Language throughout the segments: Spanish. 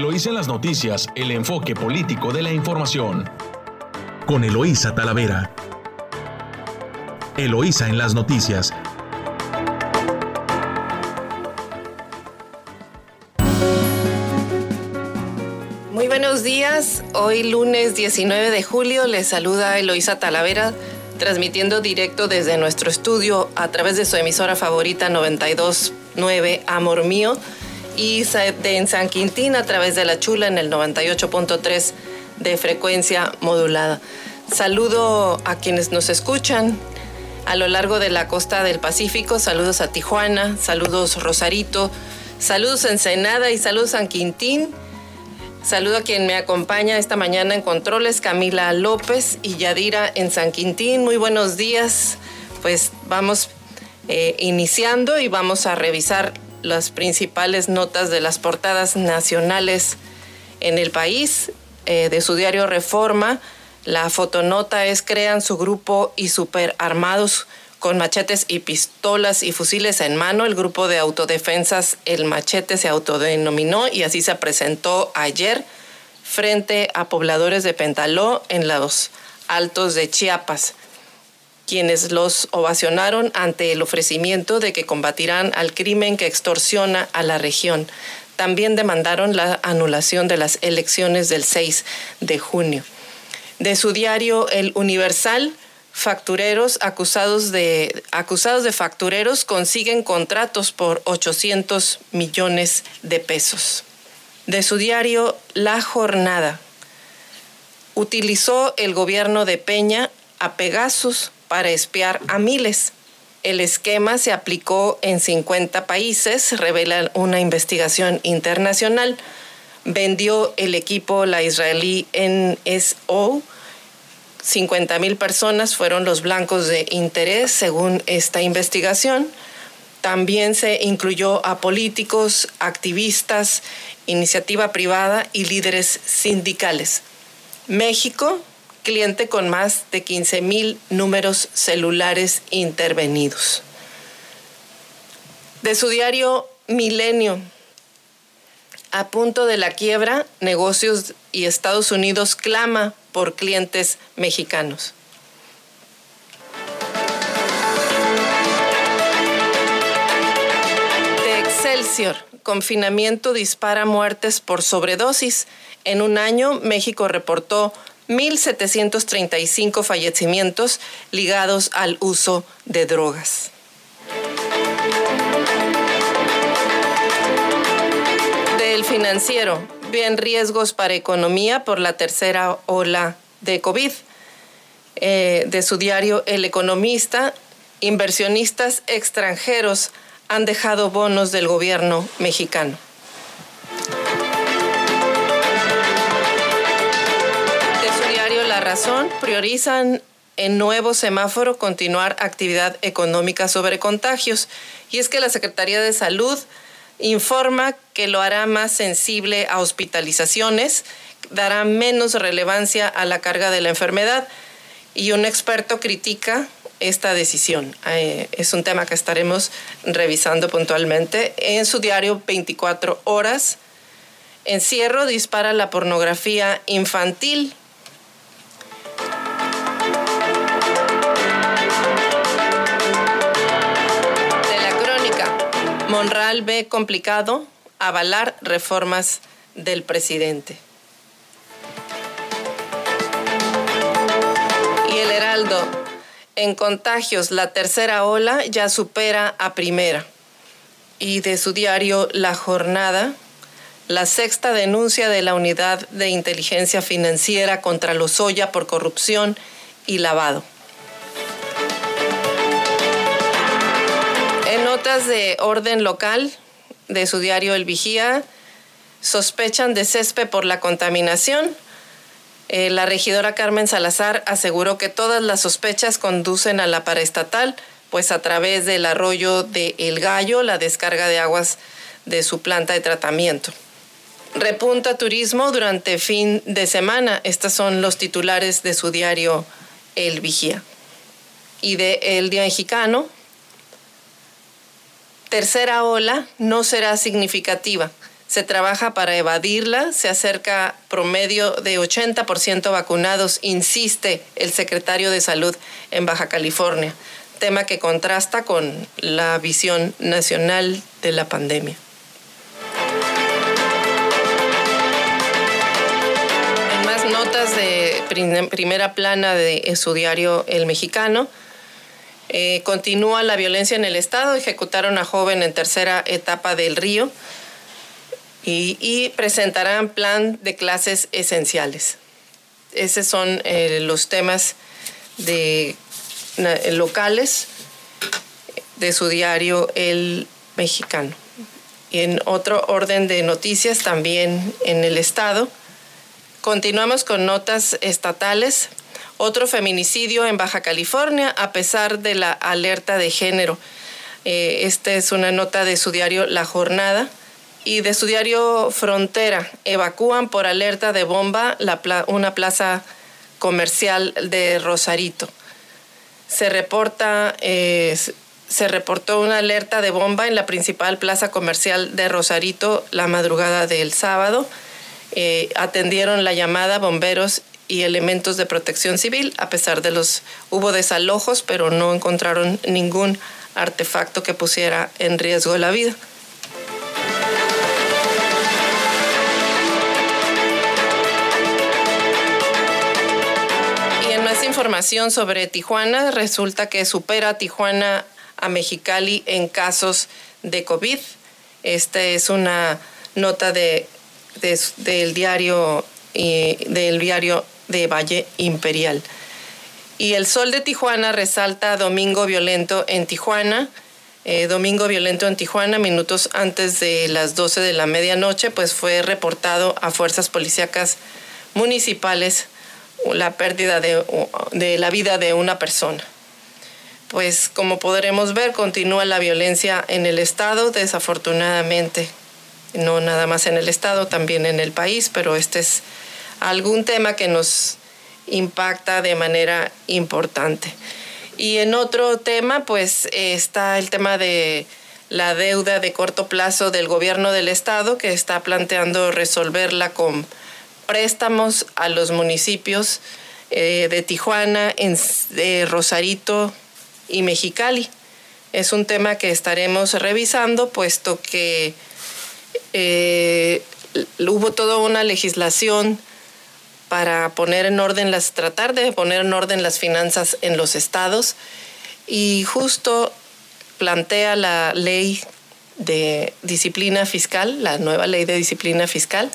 Eloísa en las noticias, el enfoque político de la información. Con Eloísa Talavera. Eloísa en las noticias. Muy buenos días. Hoy lunes 19 de julio les saluda Eloísa Talavera transmitiendo directo desde nuestro estudio a través de su emisora favorita 929 Amor Mío y en San Quintín a través de La Chula en el 98.3 de frecuencia modulada. Saludo a quienes nos escuchan a lo largo de la costa del Pacífico. Saludos a Tijuana, saludos Rosarito, saludos Ensenada y saludos San Quintín. Saludo a quien me acompaña esta mañana en controles, Camila López y Yadira en San Quintín. Muy buenos días. Pues vamos eh, iniciando y vamos a revisar las principales notas de las portadas nacionales en el país. Eh, de su diario Reforma, la fotonota es crean su grupo y superarmados con machetes y pistolas y fusiles en mano. El grupo de autodefensas El Machete se autodenominó y así se presentó ayer frente a pobladores de Pentaló en los altos de Chiapas quienes los ovacionaron ante el ofrecimiento de que combatirán al crimen que extorsiona a la región. También demandaron la anulación de las elecciones del 6 de junio. De su diario El Universal, factureros acusados de, acusados de factureros consiguen contratos por 800 millones de pesos. De su diario La Jornada, utilizó el gobierno de Peña a Pegasus para espiar a miles. El esquema se aplicó en 50 países, revela una investigación internacional. Vendió el equipo la israelí NSO. 50 mil personas fueron los blancos de interés según esta investigación. También se incluyó a políticos, activistas, iniciativa privada y líderes sindicales. México cliente con más de 15 mil números celulares intervenidos. De su diario Milenio, a punto de la quiebra, negocios y Estados Unidos clama por clientes mexicanos. De Excelsior, confinamiento dispara muertes por sobredosis. En un año, México reportó 1.735 fallecimientos ligados al uso de drogas. Del financiero, bien riesgos para economía por la tercera ola de COVID. Eh, de su diario El Economista, inversionistas extranjeros han dejado bonos del gobierno mexicano. Priorizan en nuevo semáforo continuar actividad económica sobre contagios. Y es que la Secretaría de Salud informa que lo hará más sensible a hospitalizaciones, dará menos relevancia a la carga de la enfermedad y un experto critica esta decisión. Eh, es un tema que estaremos revisando puntualmente. En su diario 24 horas, encierro dispara la pornografía infantil Monral ve complicado avalar reformas del presidente. Y el Heraldo, en contagios, la tercera ola ya supera a primera. Y de su diario La Jornada, la sexta denuncia de la Unidad de Inteligencia Financiera contra Lozoya por corrupción y lavado. Notas de orden local de su diario El Vigía sospechan de césped por la contaminación. Eh, la regidora Carmen Salazar aseguró que todas las sospechas conducen a la paraestatal, pues a través del arroyo de El Gallo, la descarga de aguas de su planta de tratamiento. Repunta turismo durante fin de semana. Estos son los titulares de su diario El Vigía. Y de El Día Mexicano, tercera ola no será significativa. se trabaja para evadirla, se acerca promedio de 80% vacunados, insiste el secretario de Salud en Baja California, tema que contrasta con la visión nacional de la pandemia. En más notas de primera plana de su diario El Mexicano, eh, continúa la violencia en el Estado, ejecutaron a joven en tercera etapa del río y, presentarán plan de clases esenciales. Esos son eh, los temas de, locales de su diario El Mexicano. Y en otro orden de noticias, también en el Estado, continuamos con notas estatales. Otro feminicidio en Baja California a pesar de la alerta de género. Eh, esta es una nota de su diario La Jornada y de su diario Frontera. Evacúan por alerta de bomba una plaza comercial de Rosarito. Se reporta, eh, se reportó una alerta de bomba en la principal plaza comercial de Rosarito la madrugada del sábado. Eh, atendieron la llamada bomberos y elementos de protección civil, a pesar de los hubo desalojos, pero no encontraron ningún artefacto que pusiera en riesgo la vida. información sobre Tijuana. Resulta que supera Tijuana a Mexicali en casos de COVID. Esta es una nota de, del diario del diario de Valle Imperial. Y el sol de Tijuana resalta Domingo Violento en Tijuana. Eh, domingo Violento en Tijuana, minutos antes de las 12 de la medianoche, pues fue reportado a fuerzas policíacas municipales la pérdida de, la vida de una persona. Pues como podremos ver, continúa la violencia en el Estado, desafortunadamente. No nada más en el Estado, también en el país, pero este es algún tema que nos impacta de manera importante. Y en otro tema, pues está el tema de la deuda de corto plazo del gobierno del Estado, que está planteando resolverla con préstamos a los municipios eh, de Tijuana, de Rosarito y Mexicali. Es un tema que estaremos revisando, puesto que eh, hubo toda una legislación para poner en orden las, tratar de poner en orden las finanzas en los estados y justo plantea la ley de disciplina fiscal, la nueva ley de disciplina fiscal,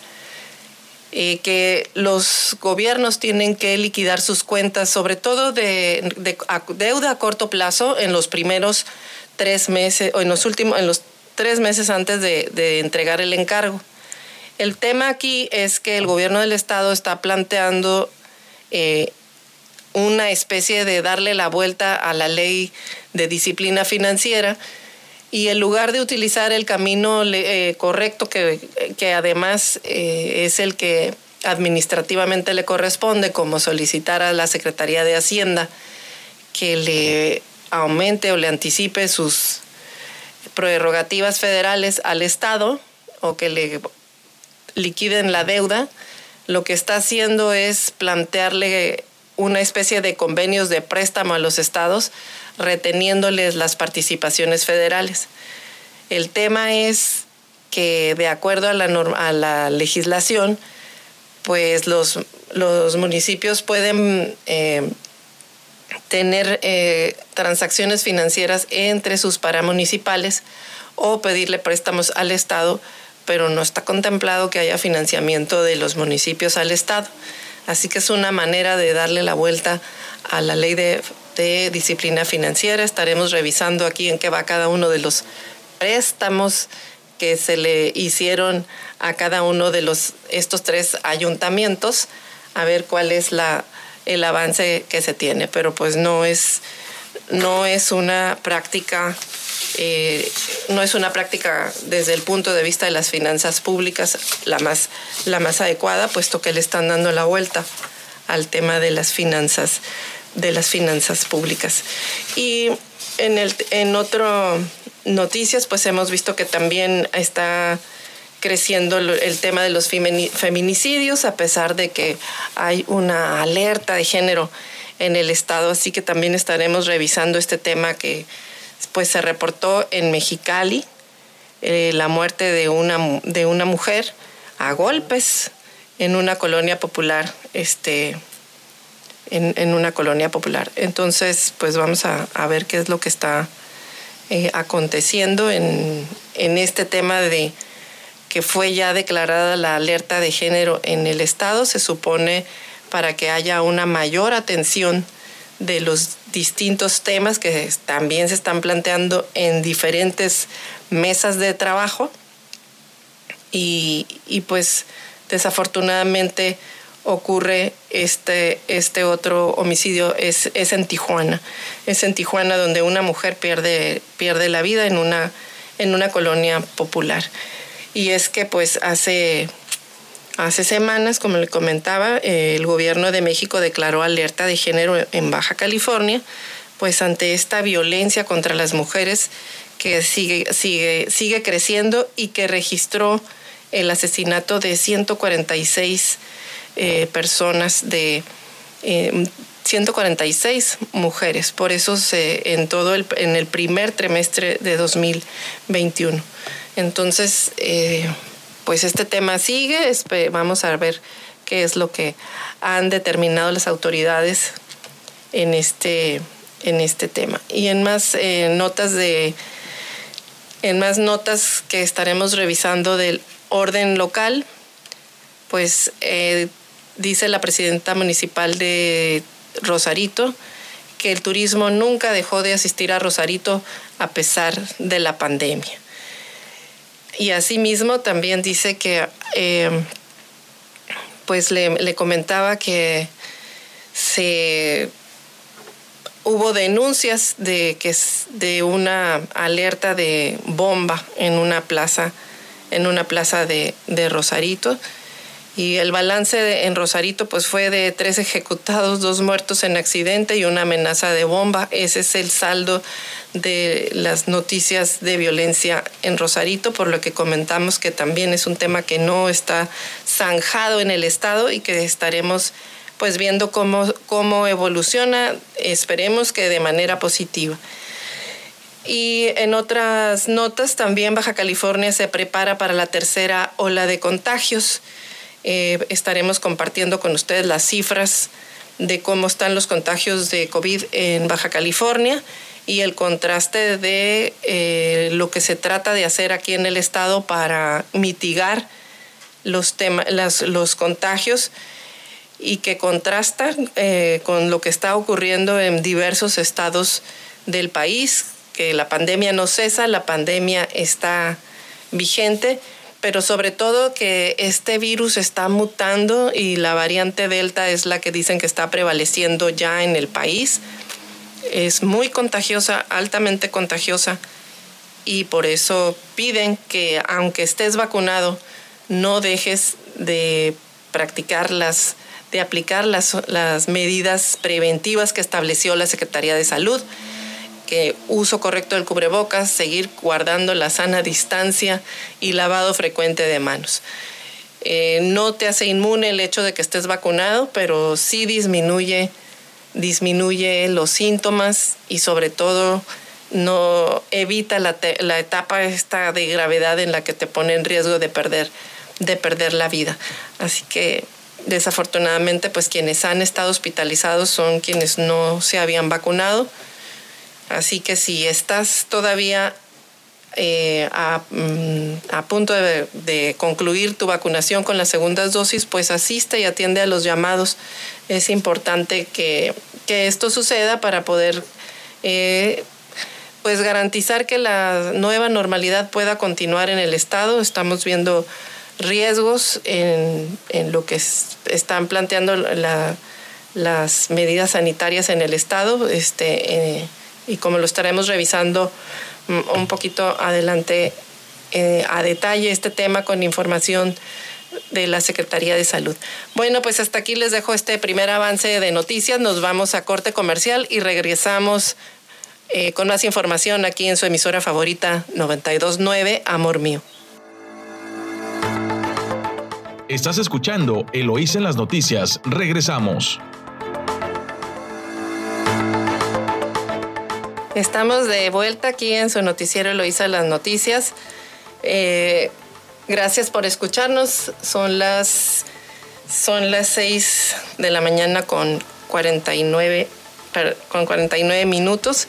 eh, que los gobiernos tienen que liquidar sus cuentas, sobre todo de, deuda a corto plazo, en los primeros tres meses o en los últimos, en los tres meses antes de, entregar el encargo. El tema aquí es que el gobierno del estado está planteando eh, una especie de darle la vuelta a la ley de disciplina financiera y en lugar de utilizar el camino eh, correcto, que, que además eh, es el que administrativamente le corresponde, como solicitar a la Secretaría de Hacienda que le aumente o le anticipe sus prerrogativas federales al Estado o que le liquiden la deuda, lo que está haciendo es plantearle una especie de convenios de préstamo a los estados reteniéndoles las participaciones federales. El tema es que de acuerdo a la, legislación, pues los, los municipios pueden eh, tener eh, transacciones financieras entre sus paramunicipales o pedirle préstamos al Estado, pero no está contemplado que haya financiamiento de los municipios al Estado. Así que es una manera de darle la vuelta a la ley de disciplina financiera. Estaremos revisando aquí en qué va cada uno de los préstamos que se le hicieron a cada uno de los, estos tres ayuntamientos, a ver cuál es el avance que se tiene. Pero pues no es, no es una práctica, eh, no es una práctica desde el punto de vista de las finanzas públicas la más, la más adecuada, puesto que le están dando la vuelta al tema de las finanzas de las finanzas públicas. Y en, el, en otro noticias, pues hemos visto que también está creciendo el tema de los feminicidios, a pesar de que hay una alerta de género en el estado, así que también estaremos revisando este tema que pues se reportó en Mexicali, eh, la muerte de una, de una mujer a golpes en una colonia popular, este, en, una colonia popular. Entonces, pues vamos a, ver qué es lo que está eh, aconteciendo en, en este tema de que fue ya declarada la alerta de género en el Estado, se supone para que haya una mayor atención de los distintos temas que también se están planteando en diferentes mesas de trabajo y, pues desafortunadamente ocurre este, este otro homicidio, es, es, en Tijuana. Es en Tijuana donde una mujer pierde, pierde la vida en una, en una colonia popular. Y es que pues hace, hace semanas, como le comentaba, el gobierno de México declaró alerta de género en Baja California, pues ante esta violencia contra las mujeres que sigue, sigue, sigue creciendo y que registró el asesinato de 146 eh, personas de 146 eh, mujeres. Por eso se, en todo el, en el primer trimestre de 2021. Entonces, eh, pues este tema sigue, vamos a ver qué es lo que han determinado las autoridades en este, en este tema. Y en más eh, notas de en más notas que estaremos revisando del orden local, pues eh, dice la presidenta municipal de Rosarito que el turismo nunca dejó de asistir a Rosarito a pesar de la pandemia. Y asimismo también dice que, eh, pues le, comentaba que se hubo denuncias de que de una alerta de bomba en una plaza, en una plaza de, de Rosarito y el balance en Rosarito pues fue de tres ejecutados, dos muertos en accidente y una amenaza de bomba. Ese es el saldo de las noticias de violencia en Rosarito, por lo que comentamos que también es un tema que no está zanjado en el Estado y que estaremos pues viendo cómo, cómo evoluciona, esperemos que de manera positiva. Y en otras notas, también Baja California se prepara para la tercera ola de contagios. Eh, estaremos compartiendo con ustedes las cifras de cómo están los contagios de COVID en Baja California y el contraste de eh, lo que se trata de hacer aquí en el estado para mitigar los, los contagios y que contrasta eh, con lo que está ocurriendo en diversos estados del país, que la pandemia no cesa, la pandemia está vigente pero sobre todo que este virus está mutando y la variante Delta es la que dicen que está prevaleciendo ya en el país. Es muy contagiosa, altamente contagiosa, y por eso piden que aunque estés vacunado, no dejes de practicar las, de aplicar las, las medidas preventivas que estableció la Secretaría de Salud que uso correcto del cubrebocas, seguir guardando la sana distancia y lavado frecuente de manos. Eh, no te hace inmune el hecho de que estés vacunado, pero sí disminuye, disminuye los síntomas y sobre todo no evita la, la, etapa esta de gravedad en la que te pone en riesgo de perder, de perder la vida. Así que desafortunadamente pues quienes han estado hospitalizados son quienes no se habían vacunado Así que si estás todavía eh, mm, a, punto de, concluir tu vacunación con las segundas dosis, pues asiste y atiende a los llamados. Es importante que, esto suceda para poder eh, pues garantizar que la nueva normalidad pueda continuar en el Estado. Estamos viendo riesgos en, lo que están planteando las medidas sanitarias en el Estado. Este, eh, y como lo estaremos revisando mm, un poquito adelante eh, a detalle este tema con información de la Secretaría de Salud. Bueno, pues hasta aquí les dejo este primer avance de noticias. Nos vamos a corte comercial y regresamos eh, con más información aquí en su emisora favorita 929 Amor Mío. Estás escuchando Eloís en las noticias. Regresamos. Estamos de vuelta aquí en su noticiero Eloísa las noticias. Eh, gracias por escucharnos. Son las son las 6 de la mañana con 49, con 49 minutos.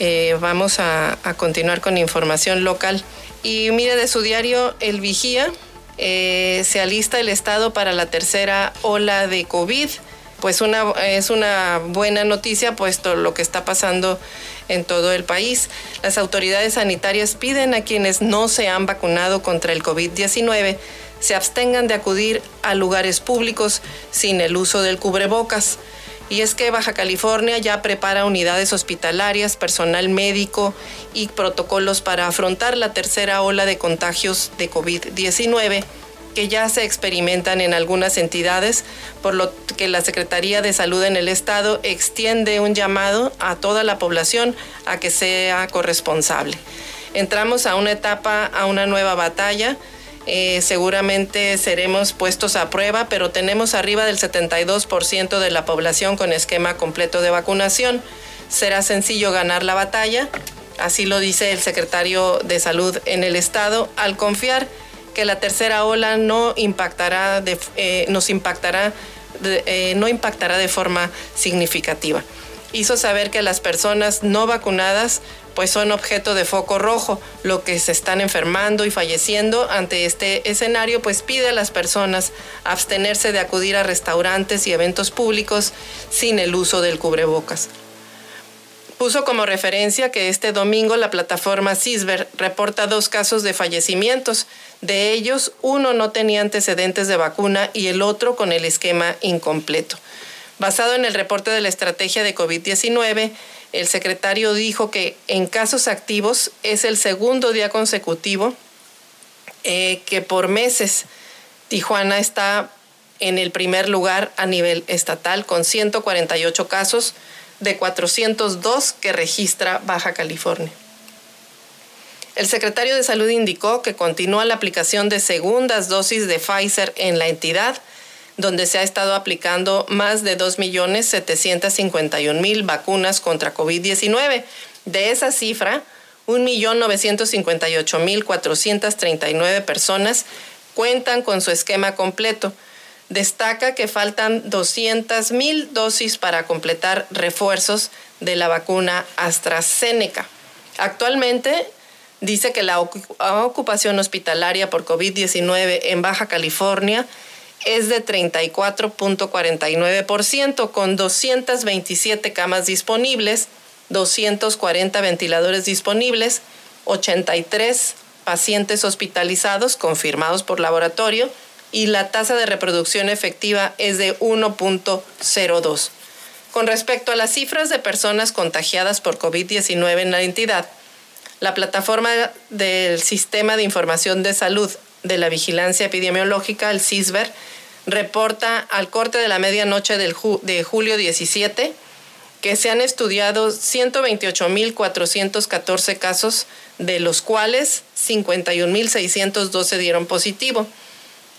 Eh, vamos a, continuar con información local. Y mire, de su diario El Vigía, eh, se alista el Estado para la tercera ola de COVID. Pues una, es una buena noticia, puesto lo que está pasando en todo el país. Las autoridades sanitarias piden a quienes no se han vacunado contra el COVID-19 se abstengan de acudir a lugares públicos sin el uso del cubrebocas. Y es que Baja California ya prepara unidades hospitalarias, personal médico y protocolos para afrontar la tercera ola de contagios de COVID-19 que ya se experimentan en algunas entidades, por lo que la Secretaría de Salud en el Estado extiende un llamado a toda la población a que sea corresponsable. Entramos a una etapa, a una nueva batalla eh, seguramente seremos puestos a prueba, pero tenemos arriba del 72% de la población con esquema completo de vacunación. Será sencillo ganar la batalla, así lo dice el secretario de Salud en el Estado, al confiar que la tercera ola no impactará, eh, nos impactará, eh, no impactará de forma significativa. Hizo saber que las personas no vacunadas pues son objeto de foco rojo, lo que se están enfermando y falleciendo ante este escenario, pues pide a las personas abstenerse de acudir a restaurantes y eventos públicos sin el uso del cubrebocas. Puso como referencia que este domingo la plataforma CISBER reporta dos casos de fallecimientos. De ellos, uno no tenía antecedentes de vacuna y el otro con el esquema incompleto. Basado en el reporte de la estrategia de COVID-19, el secretario dijo que en casos activos es el segundo día consecutivo eh, que por meses Tijuana está en el primer lugar a nivel estatal con 148 casos de 402 que registra Baja California. El secretario de Salud indicó que continúa la aplicación de segundas dosis de Pfizer en la entidad donde se ha estado aplicando más de 2.751.000 vacunas contra COVID-19. De esa cifra, 1.958.439 personas cuentan con su esquema completo. Destaca que faltan 200.000 dosis para completar refuerzos de la vacuna AstraZeneca. Actualmente dice que la ocupación hospitalaria por COVID-19 en Baja California es de 34.49%, con 227 camas disponibles, 240 ventiladores disponibles, 83 pacientes hospitalizados confirmados por laboratorio y la tasa de reproducción efectiva es de 1.02. Con respecto a las cifras de personas contagiadas por COVID-19 en la entidad, la plataforma del Sistema de Información de Salud de la Vigilancia Epidemiológica, el CISBER, reporta al corte de la medianoche del de julio 17 que se han estudiado 128.414 casos, de los cuales 51.612 dieron positivo.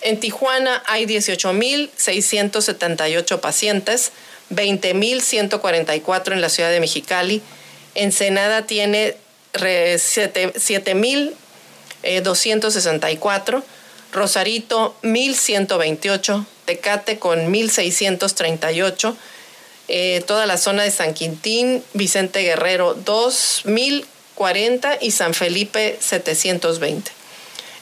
En Tijuana hay 18.678 pacientes, 20.144 en la ciudad de Mexicali. Ensenada tiene 7.264 Rosarito 1128, Tecate con 1638, eh, toda la zona de San Quintín, Vicente Guerrero 2040 y San Felipe 720.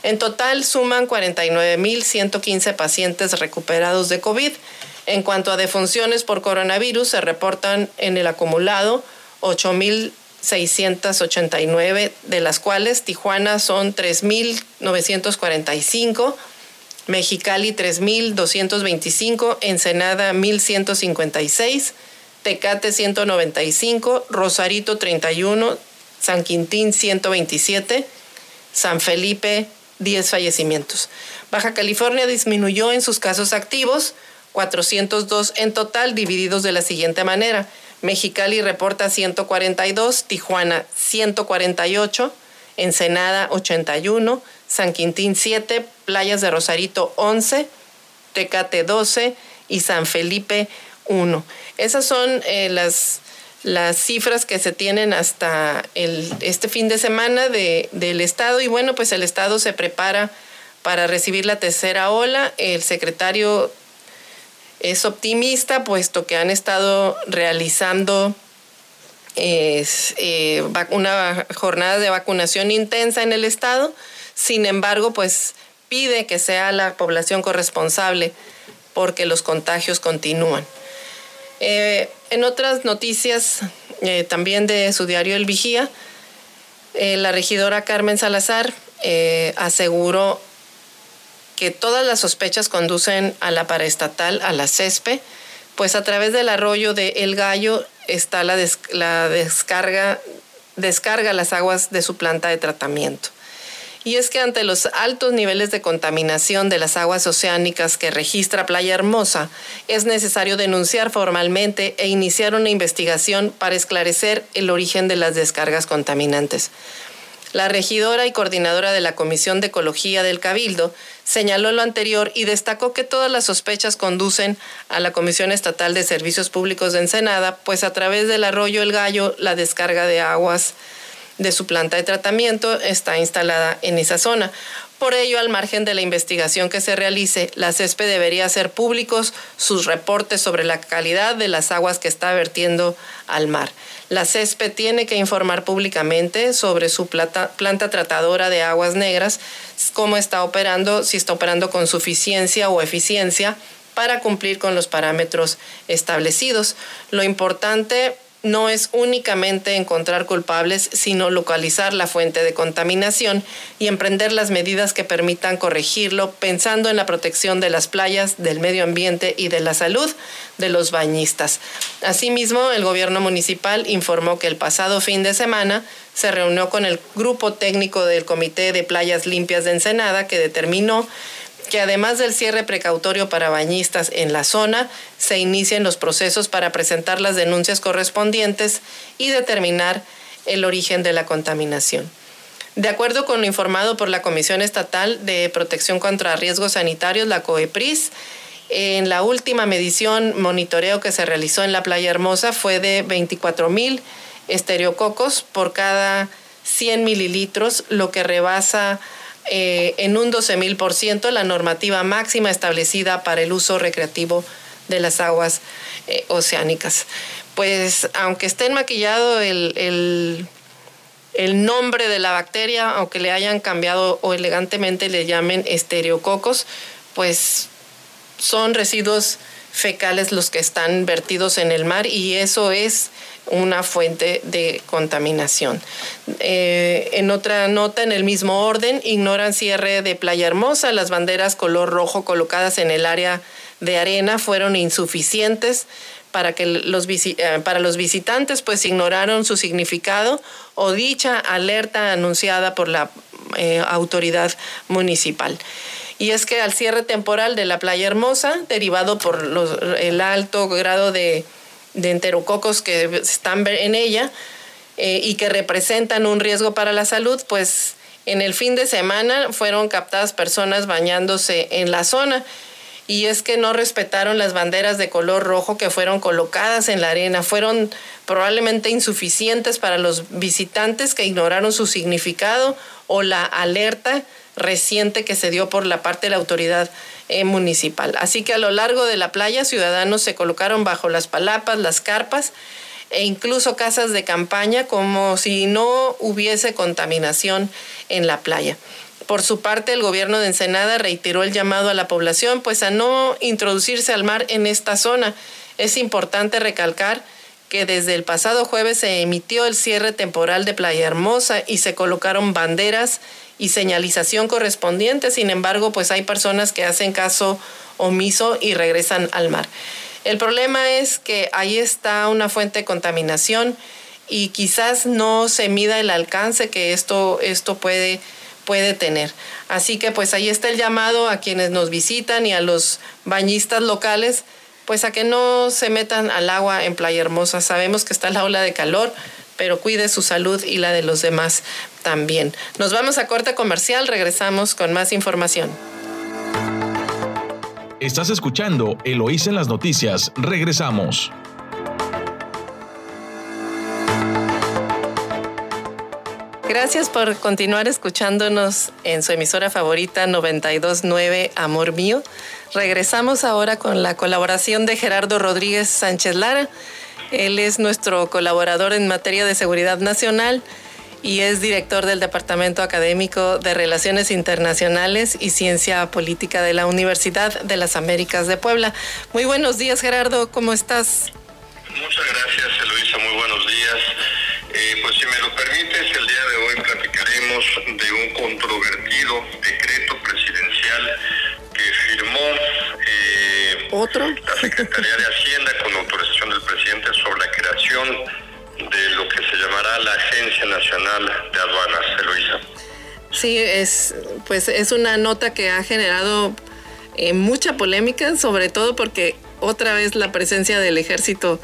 En total suman 49.115 pacientes recuperados de COVID. En cuanto a defunciones por coronavirus, se reportan en el acumulado 8.000 689, de las cuales Tijuana son 3.945, Mexicali 3.225, Ensenada 1.156, Tecate 195, Rosarito 31, San Quintín 127, San Felipe 10 fallecimientos. Baja California disminuyó en sus casos activos, 402 en total, divididos de la siguiente manera. Mexicali reporta 142, Tijuana 148, Ensenada 81, San Quintín 7, Playas de Rosarito 11, Tecate 12 y San Felipe 1. Esas son eh, las, las cifras que se tienen hasta este fin de semana de, del Estado y bueno, pues el Estado se prepara para recibir la tercera ola. El secretario es optimista puesto que han estado realizando eh, una jornada de vacunación intensa en el Estado. Sin embargo, pues pide que sea la población corresponsable porque los contagios continúan. Eh, en otras noticias, eh, también de su diario El Vigía, la regidora Carmen Salazar aseguró que todas las sospechas conducen a la paraestatal, a la CESPE, pues a través del arroyo de El Gallo está la, la descarga, descarga las aguas de su planta de tratamiento. Y es que ante los altos niveles de contaminación de las aguas oceánicas que registra Playa Hermosa, es necesario denunciar formalmente e iniciar una investigación para esclarecer el origen de las descargas contaminantes. La regidora y coordinadora de la Comisión de Ecología del Cabildo señaló lo anterior y destacó que todas las sospechas conducen a la Comisión Estatal de Servicios Públicos de Ensenada, pues a través del arroyo El Gallo la descarga de aguas de su planta de tratamiento está instalada en esa zona. Por ello, al margen de la investigación que se realice, la CESPE debería hacer públicos sus reportes sobre la calidad de las aguas que está vertiendo al mar. La CESPE tiene que informar públicamente sobre su planta, planta tratadora de aguas negras, cómo está operando, si está operando con suficiencia o eficiencia para cumplir con los parámetros establecidos. Lo importante no es únicamente encontrar culpables, sino localizar la fuente de contaminación y emprender las medidas que permitan corregirlo, pensando en la protección de las playas, del medio ambiente y de la salud de los bañistas. Asimismo, el gobierno municipal informó que el pasado fin de semana se reunió con el grupo técnico del Comité de Playas Limpias de Ensenada, que determinó que además del cierre precautorio para bañistas en la zona, se inicien los procesos para presentar las denuncias correspondientes y determinar el origen de la contaminación. De acuerdo con lo informado por la Comisión Estatal de Protección contra Riesgos Sanitarios, la COEPRIS, en la última medición monitoreo que se realizó en la Playa Hermosa fue de 24 mil estereococos por cada 100 mililitros, lo que rebasa eh, en un 12 mil por ciento la normativa máxima establecida para el uso recreativo de las aguas eh, oceánicas. Pues aunque esté maquillado el, el, nombre de la bacteria, aunque le hayan cambiado o elegantemente le llamen estereococos, pues son residuos fecales los que están vertidos en el mar y eso es una fuente de contaminación. Eh, en otra nota, en el mismo orden, ignoran cierre de Playa Hermosa. Las banderas color rojo colocadas en el área de arena fueron insuficientes para, que los, eh, para los visitantes, pues ignoraron su significado o dicha alerta anunciada por la eh, autoridad municipal y es que al cierre temporal de la playa hermosa, derivado por el alto grado de de enterococos que están en ella eh, y que representan un riesgo para la salud, pues en el fin de semana fueron captadas personas bañándose en la zona. Y es que no respetaron las banderas de color rojo que fueron colocadas en la arena. Fueron probablemente insuficientes para los visitantes que ignoraron su significado o la alerta reciente que se dio por la parte de la autoridad eh, municipal. Así que a lo largo de la playa, ciudadanos se colocaron bajo las palapas, las carpas e incluso casas de campaña como si no hubiese contaminación en la playa. Por su parte, el gobierno de Ensenada reiteró el llamado a la población pues a no introducirse al mar en esta zona. Es importante recalcar que desde el pasado jueves se emitió el cierre temporal de Playa Hermosa y se colocaron banderas y señalización correspondiente. Sin embargo, pues hay personas que hacen caso omiso y regresan al mar. El problema es que ahí está una fuente de contaminación y quizás no se mida el alcance que esto, esto puede, puede tener. Así que pues ahí está el llamado a quienes nos visitan y a los bañistas locales, pues a que no se metan al agua en Playa Hermosa. Sabemos que está la ola de calor, pero cuide su salud y la de los demás también. Nos vamos a corte comercial, regresamos con más información. Estás escuchando Eloís en las noticias, regresamos. Gracias por continuar escuchándonos en su emisora favorita 929 Amor Mío. Regresamos ahora con la colaboración de Gerardo Rodríguez Sánchez Lara. Él es nuestro colaborador en materia de seguridad nacional y es director del Departamento Académico de Relaciones Internacionales y Ciencia Política de la Universidad de las Américas de Puebla. Muy buenos días, Gerardo, ¿cómo estás? Muchas gracias, Eloisa, muy buenos días. Eh, pues si me lo permites, el día de hoy platicaremos de un controvertido decreto presidencial que firmó eh, ¿Otro? la Secretaría de Hacienda con autorización del presidente sobre la creación de lo que se llamará la Agencia Nacional de Aduanas, Eloisa. Sí, es, pues es una nota que ha generado eh, mucha polémica, sobre todo porque otra vez la presencia del ejército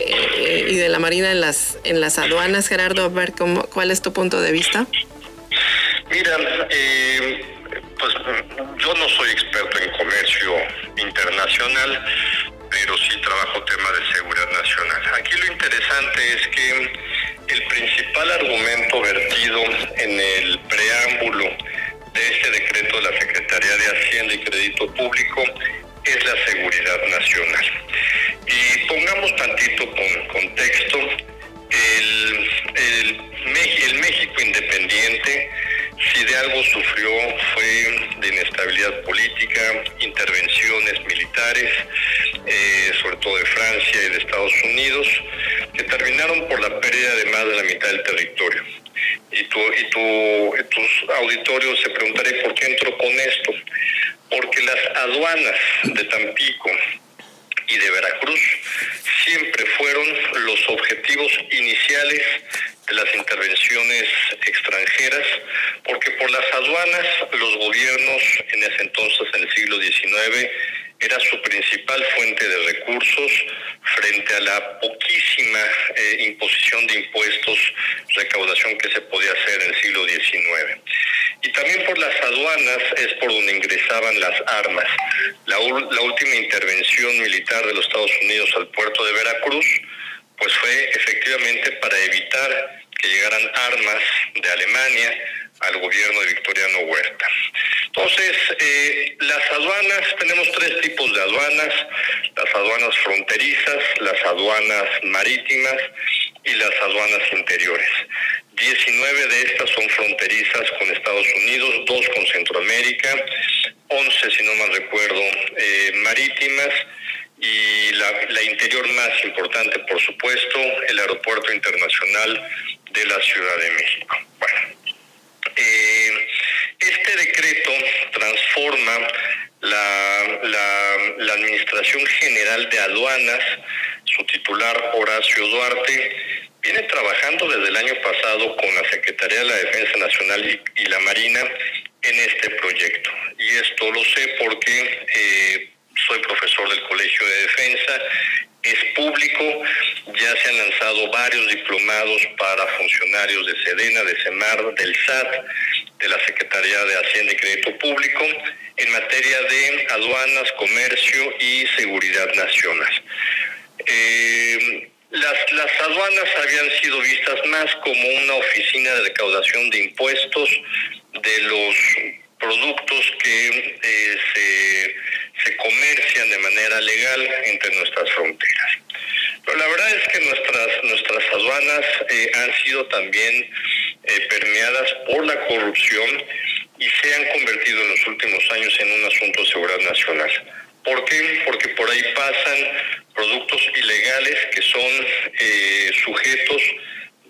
eh, y de la Marina en las, en las aduanas. Gerardo, a ver cómo, cuál es tu punto de vista. Mira, eh, pues yo no soy experto en comercio internacional, pero sí trabajo temas de seguridad nacional. Aquí lo interesante es que el principal argumento vertido en el preámbulo de este decreto de la Secretaría de Hacienda y Crédito Público es la seguridad nacional. Pongamos tantito con contexto, el, el, México independiente, si de algo sufrió fue de inestabilidad política, intervenciones militares, eh, sobre todo de Francia y de Estados Unidos, que terminaron por la pérdida de más de la mitad del territorio. Y, tu, y tu, tus auditorios se preguntarán por qué entro con esto porque las aduanas de Tampico y de Veracruz siempre fueron los objetivos iniciales de las intervenciones extranjeras, porque por las aduanas los gobiernos en ese entonces, en el siglo XIX, era su principal fuente de recursos frente a la poquísima eh, imposición de impuestos, recaudación que se podía hacer en el siglo XIX. Y también por las aduanas es por donde ingresaban las armas. La, última intervención militar de los Estados Unidos al puerto de Veracruz, pues fue efectivamente para evitar que llegaran armas de Alemania al gobierno de Victoriano Huerta. Entonces, eh, las aduanas, tenemos tres tipos de aduanas, las aduanas fronterizas, las aduanas marítimas y las aduanas interiores. 19 de estas son fronterizas con Estados Unidos, dos con Centroamérica, 11, si no mal recuerdo, eh, marítimas y la, interior más importante, por supuesto, el Aeropuerto Internacional de la Ciudad de México. Bueno, eh, este decreto transforma la, la Administración General de Aduanas, su titular Horacio Duarte, viene trabajando desde el año pasado con la Secretaría de la Defensa Nacional y, la Marina en este proyecto. Y esto lo sé porque eh, soy profesor del Colegio de Defensa, es público, ya se han lanzado varios diplomados para funcionarios de Sedena, de Semar, del SAT, de la Secretaría de Hacienda y Crédito Público, en materia de aduanas, comercio y seguridad nacional. Eh, las, las aduanas habían sido vistas más como una oficina de recaudación de impuestos de los productos que eh, se, se comercian de manera legal entre nuestras fronteras. Pero la verdad es que nuestras, nuestras aduanas eh, han sido también eh, permeadas por la corrupción y se han convertido en los últimos años en un asunto de seguridad nacional. ¿Por qué? Porque por ahí pasan productos ilegales que son eh, sujetos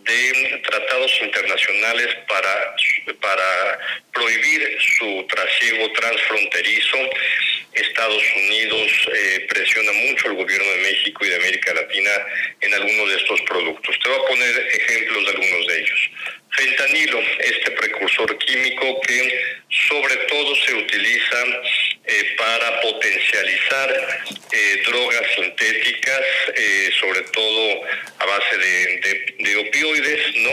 de tratados internacionales para, para prohibir su trasiego transfronterizo. Estados Unidos eh, presiona mucho al gobierno de México y de América Latina en algunos de estos productos. Te voy a poner ejemplos de algunos de ellos. Fentanilo, este precursor químico que sobre todo se utiliza eh, para potencializar eh, drogas sintéticas, eh, sobre todo a base de, de, opioides, ¿no?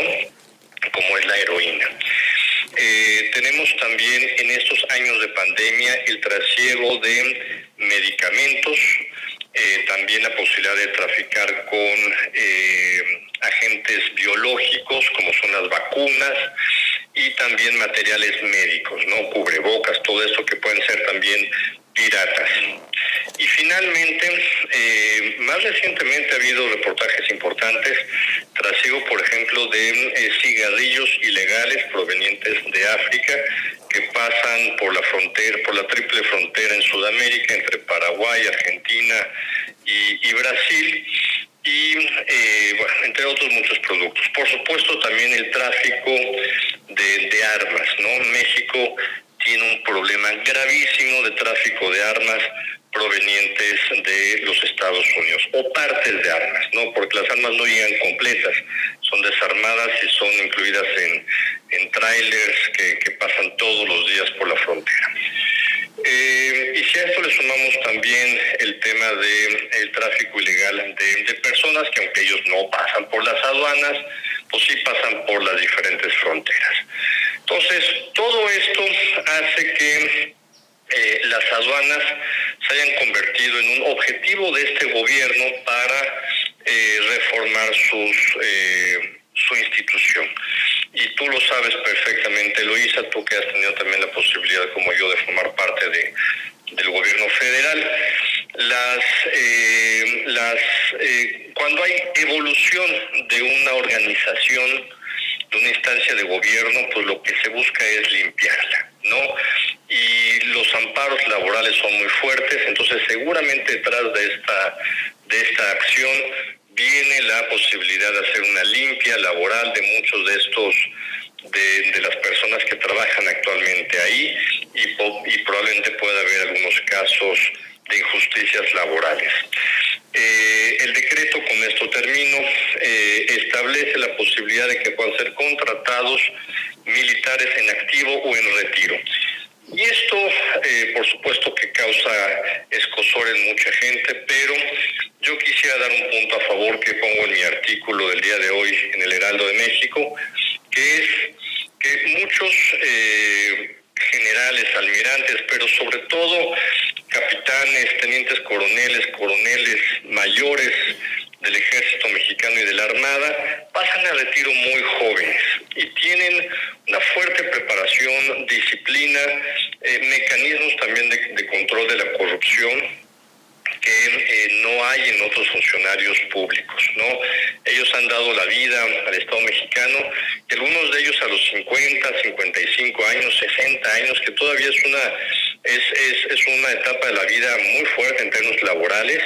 Como es la heroína. tenemos también en estos años de pandemia el trasiego de medicamentos, también la posibilidad de traficar con agentes biológicos como son las vacunas y también materiales médicos, ¿no? Cubrebocas, todo esto que pueden ser también piratas. Y finalmente, eh, más recientemente ha habido reportajes importantes, trasiego, por ejemplo, de eh, cigarrillos ilegales provenientes de África que pasan por la frontera, por la triple frontera en Sudamérica entre Paraguay, Argentina y Brasil y eh, entre otros muchos productos. Por supuesto también el tráfico de, armas, ¿no? México tiene un problema gravísimo de tráfico de armas provenientes de los Estados Unidos o partes de armas, ¿no? Porque las armas no llegan completas, son desarmadas y son incluidas en, en trailers que, que pasan todos los días por la frontera. Eh, y si a esto le sumamos también el tema del el tráfico ilegal de, personas, que aunque ellos no pasan por las aduanas, pues sí pasan por las diferentes fronteras. Entonces, todo esto hace que eh, las aduanas se hayan convertido en un objetivo de este gobierno para eh, reformar sus, su institución y tú lo sabes perfectamente, Luisa, tú que has tenido también la posibilidad como yo de formar parte de, del gobierno federal. Las, eh, las, eh, cuando hay evolución de una organización, de una instancia de gobierno, pues lo que se busca es limpiarla, ¿no? Y los amparos laborales son muy fuertes, entonces seguramente detrás de esta, de esta acción viene la posibilidad de hacer una limpia laboral de muchos de estos, de, las personas que trabajan actualmente ahí y, y, probablemente pueda haber algunos casos de injusticias laborales. Eh, el decreto, con esto termino, eh, establece la posibilidad de que puedan ser contratados militares en activo o en retiro. Y esto, eh, por supuesto, que causa escosor en mucha gente, pero yo quisiera dar un punto a favor que pongo en mi artículo del día de hoy en el Heraldo de México, que es que muchos generales, almirantes, pero sobre todo capitanes, tenientes coroneles, coroneles mayores del ejército mexicano y de la Armada, pasan a retiro muy jóvenes y tienen una fuerte preparación, disciplina, eh, mecanismos también de control de la corrupción que eh, no hay en otros funcionarios públicos, ¿no? Ellos han dado la vida al Estado mexicano, algunos de ellos a los 50, 55 años, 60 años, que todavía es una, es, es, es una etapa de la vida muy fuerte en términos laborales,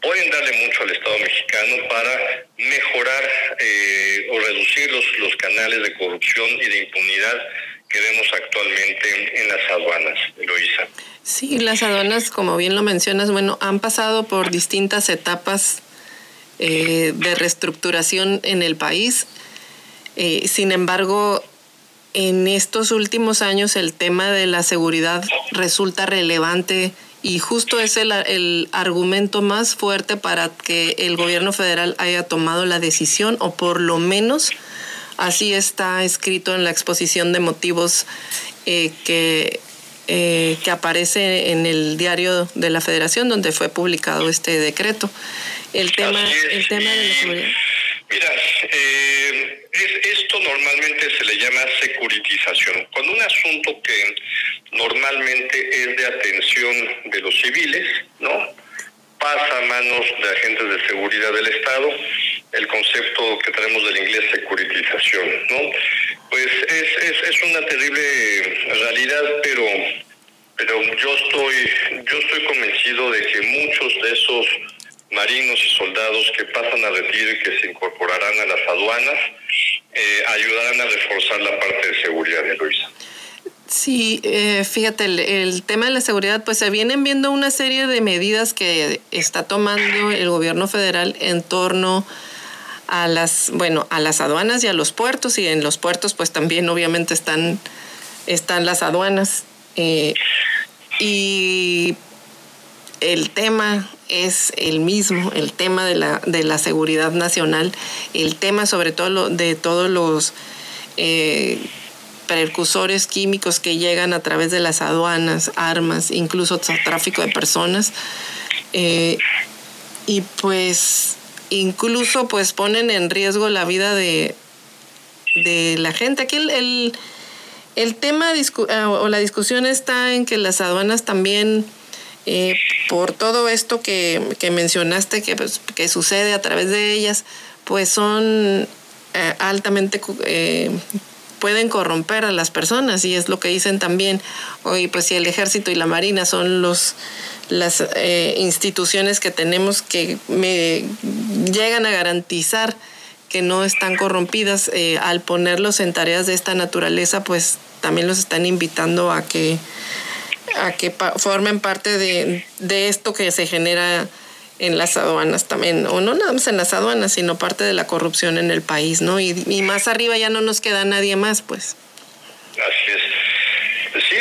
pueden darle mucho al Estado mexicano para mejorar eh, o reducir los, los canales de corrupción y de impunidad que vemos actualmente en las aduanas, Eloisa. Sí, las aduanas, como bien lo mencionas, bueno, han pasado por distintas etapas eh, de reestructuración en el país. Eh, sin embargo, en estos últimos años el tema de la seguridad resulta relevante y justo es el, el, argumento más fuerte para que el gobierno federal haya tomado la decisión o por lo menos Así está escrito en la exposición de motivos eh, que, eh, que aparece en el diario de la Federación, donde fue publicado este decreto. El tema, el tema de la seguridad. Mira, eh, esto normalmente se le llama securitización. Cuando un asunto que normalmente es de atención de los civiles, ¿no? pasa a manos de agentes de seguridad del Estado, el concepto que tenemos del inglés securitización, ¿no? Pues es, es, es una terrible realidad, pero pero yo estoy yo estoy convencido de que muchos de esos marinos y soldados que pasan a retiro y que se incorporarán a las aduanas eh, ayudarán a reforzar la parte de seguridad de Luisa. Sí, eh, fíjate, el, tema de la seguridad, pues se vienen viendo una serie de medidas que está tomando el gobierno federal en torno a las, bueno, a las aduanas y a los puertos, y en los puertos pues también obviamente están, están las aduanas. Eh, y el tema es el mismo, el tema de la, de la seguridad nacional, el tema sobre todo de todos los eh, precursores químicos que llegan a través de las aduanas, armas, incluso tráfico de personas. Eh, y pues incluso pues ponen en riesgo la vida de, de la gente. Aquí el, el, tema ah, o la discusión está en que las aduanas también, eh, por todo esto que, mencionaste que, pues, que sucede a través de ellas, pues son eh, altamente eh, pueden corromper a las personas y es lo que dicen también hoy pues si el ejército y la marina son los las instituciones que tenemos que me llegan a garantizar que no están corrompidas, eh, al ponerlos en tareas de esta naturaleza, pues también los están invitando a que, a que formen parte de, esto que se genera en las aduanas también, o no nada más en las aduanas, sino parte de la corrupción en el país, ¿no? Y, más arriba ya no nos queda nadie más, pues. Así es. Sí,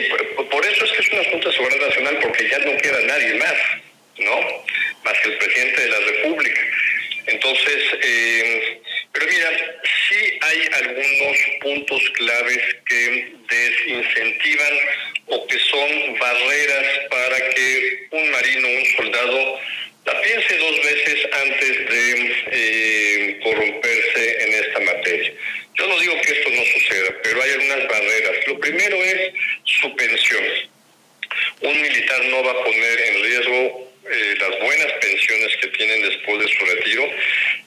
por, eso es que es una Junta de Nacional, porque ya no queda nadie más, ¿no? Más que el presidente de la República. Entonces, eh, pero mira, sí hay algunos puntos claves que desincentivan o que son barreras para que un marino, un soldado, la piense dos veces antes de eh, corromperse en esta materia. Yo no digo que esto no suceda, pero hay algunas barreras. Lo primero es su pensión. Un militar no va a poner en riesgo eh, las buenas pensiones que tienen después de su retiro,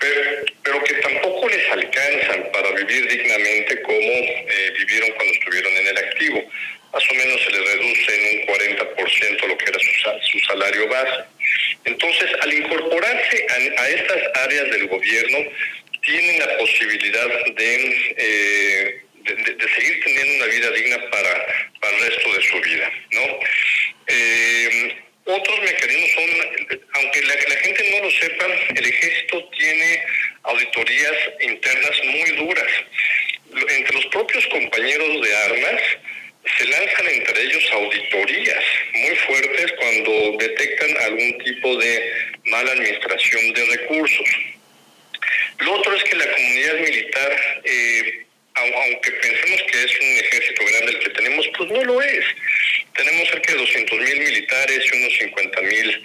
pero, pero que para vivir dignamente como eh, vivieron cuando estuvieron en el activo. Más o menos se les reduce en un 40% lo que era su, salario base. Entonces, al incorporarse a, estas áreas del gobierno, tienen la posibilidad de, eh, de, seguir teniendo una vida digna para el resto de su vida, ¿no? Eh, otros mecanismos son, aunque la, gente no lo sepa, el ejército tiene auditorías internas muy duras. Entre los propios compañeros de armas se lanzan entre ellos auditorías muy fuertes cuando detectan algún tipo de mala administración de recursos. Lo otro es que la comunidad militar, eh, aunque pensemos que es un ejército grande el que tenemos, pues no lo es tenemos cerca de 200 mil militares y unos 50 mil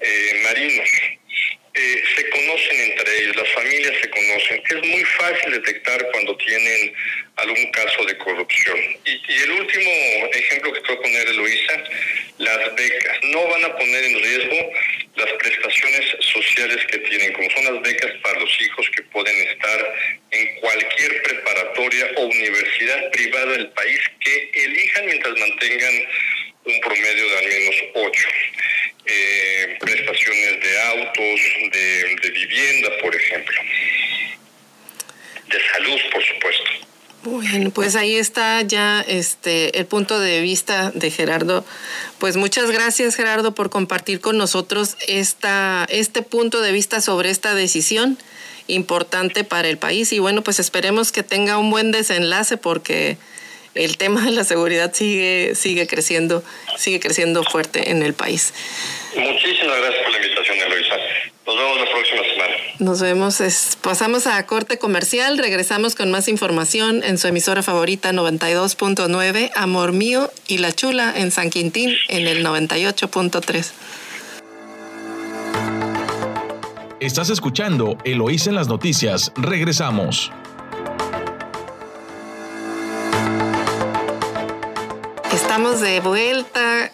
eh, marinos. Eh, se conocen entre ellos, las familias se conocen. Es muy fácil detectar cuando tienen algún caso de corrupción. Y, el último ejemplo que quiero poner, Luisa, las becas. No van a poner en riesgo las prestaciones sociales que tienen, como son las becas para los hijos que pueden estar en cualquier preparatoria o universidad privada del país que elijan mientras mantengan un promedio de al menos ocho. Eh, prestaciones de autos, de, vivienda, por ejemplo. De salud, por supuesto. Bueno, pues ahí está ya este el punto de vista de Gerardo. Pues muchas gracias Gerardo por compartir con nosotros esta, este punto de vista sobre esta decisión importante para el país y bueno, pues esperemos que tenga un buen desenlace porque el tema de la seguridad sigue, sigue creciendo, sigue creciendo fuerte en el país. Muchísimas gracias por la invitación, Eloisa. Nos vemos la próxima semana. Nos vemos, pasamos a corte comercial, regresamos con más información en su emisora favorita 92.9, Amor Mío y La Chula en San Quintín en el 98.3. Estás escuchando Eloísa en las noticias. Regresamos. Estamos de vuelta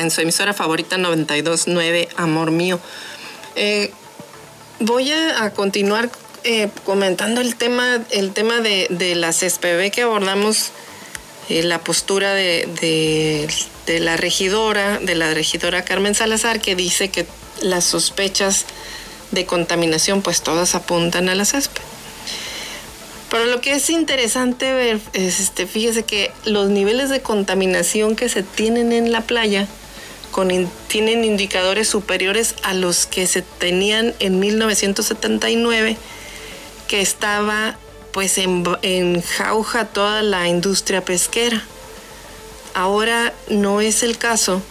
en su emisora favorita 929, Amor Mío. Eh, voy a, continuar eh, comentando el tema, el tema de, las SPB que abordamos, eh, la postura de, la regidora, de la regidora Carmen Salazar, que dice que las sospechas de contaminación, pues todas apuntan a las SPB. Pero lo que es interesante ver es, este, fíjese que los niveles de contaminación que se tienen en la playa tienen indicadores superiores a los que se tenían en 1979, que estaba pues en, en jauja toda la industria pesquera. ahora no es el caso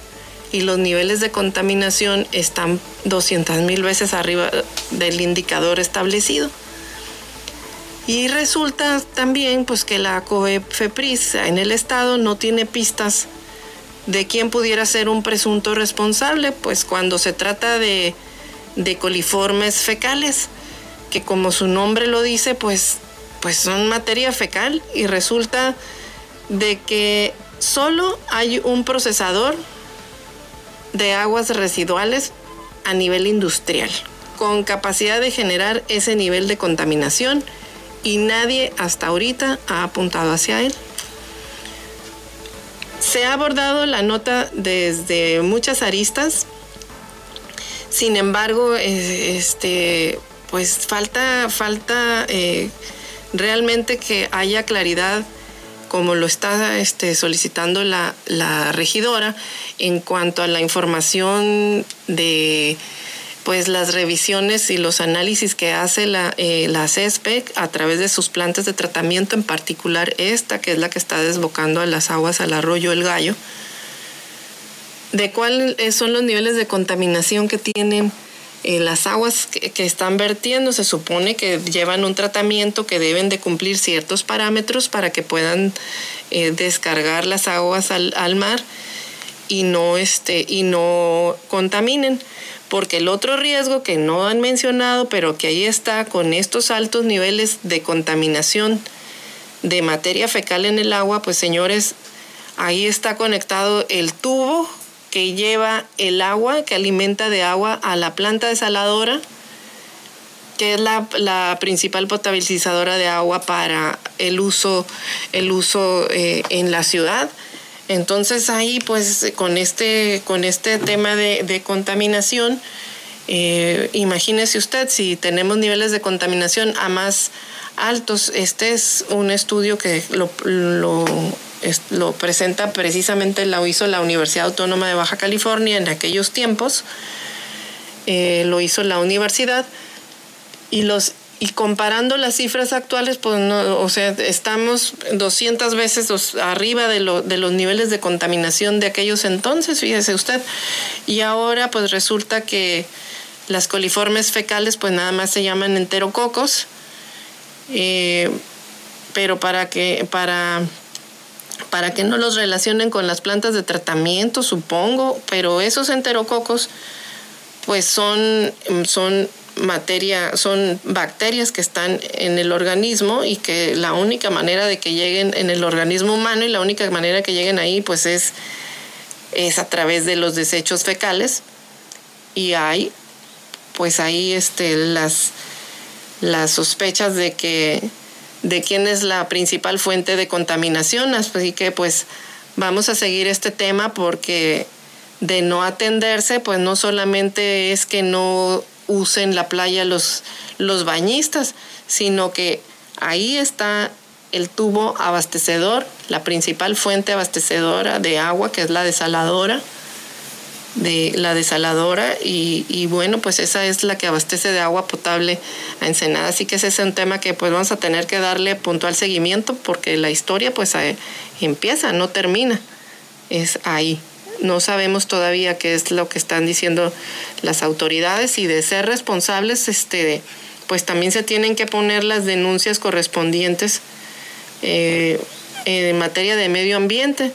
y los niveles de contaminación están 200 mil veces arriba del indicador establecido. Y resulta también pues, que la COEFEPRIS en el estado no tiene pistas de quién pudiera ser un presunto responsable, pues cuando se trata de, de coliformes fecales, que como su nombre lo dice, pues, pues son materia fecal y resulta de que solo hay un procesador de aguas residuales a nivel industrial, con capacidad de generar ese nivel de contaminación y nadie hasta ahorita ha apuntado hacia él. Se ha abordado la nota desde muchas aristas, sin embargo, este, pues falta, falta eh, realmente que haya claridad como lo está este, solicitando la, regidora en cuanto a la información de pues las revisiones y los análisis que hace la, eh, la CESPEC a través de sus plantas de tratamiento, en particular esta, que es la que está desbocando a las aguas al arroyo El Gallo, de cuáles son los niveles de contaminación que tienen eh, las aguas que, están vertiendo se supone que llevan un tratamiento que deben de cumplir ciertos parámetros para que puedan eh, descargar las aguas al, mar y no, este, y no contaminen. Porque el otro riesgo que no han mencionado, pero que ahí está con estos altos niveles de contaminación de materia fecal en el agua, pues señores, ahí está conectado el tubo que lleva el agua, que alimenta de agua a la planta desaladora, que es la, principal potabilizadora de agua para el uso, el uso eh, en la ciudad. Entonces ahí pues con este, con este tema de, contaminación, eh, imagínese usted si tenemos niveles de contaminación a más altos, este es un estudio que lo lo presenta precisamente, lo hizo la Universidad Autónoma de Baja California en aquellos tiempos, eh, lo hizo la universidad y los y comparando las cifras actuales, pues no, o sea, estamos 200 veces arriba de, lo, de los niveles de contaminación de aquellos entonces, fíjese usted. Y ahora pues resulta que las coliformes fecales pues nada más se llaman enterococos, eh, pero para que, para para que no los relacionen con las plantas de tratamiento, supongo, pero esos enterococos pues son, son materia, son bacterias que están en el organismo y que la única manera de que lleguen en el organismo humano y la única manera que lleguen ahí pues es, es a través de los desechos fecales y hay pues ahí este, las, las sospechas de que de quién es la principal fuente de contaminación. Así que pues vamos a seguir este tema porque de no atenderse, pues no solamente es que no usen la playa los, los bañistas, sino que ahí está el tubo abastecedor, la principal fuente abastecedora de agua, que es la desaladora de la desaladora y, bueno, pues esa es la que abastece de agua potable a Ensenada. Así que ese es un tema que pues vamos a tener que darle puntual seguimiento porque la historia pues empieza, no termina, es ahí. No sabemos todavía qué es lo que están diciendo las autoridades y de ser responsables, este, pues también se tienen que poner las denuncias correspondientes eh, en materia de medio ambiente.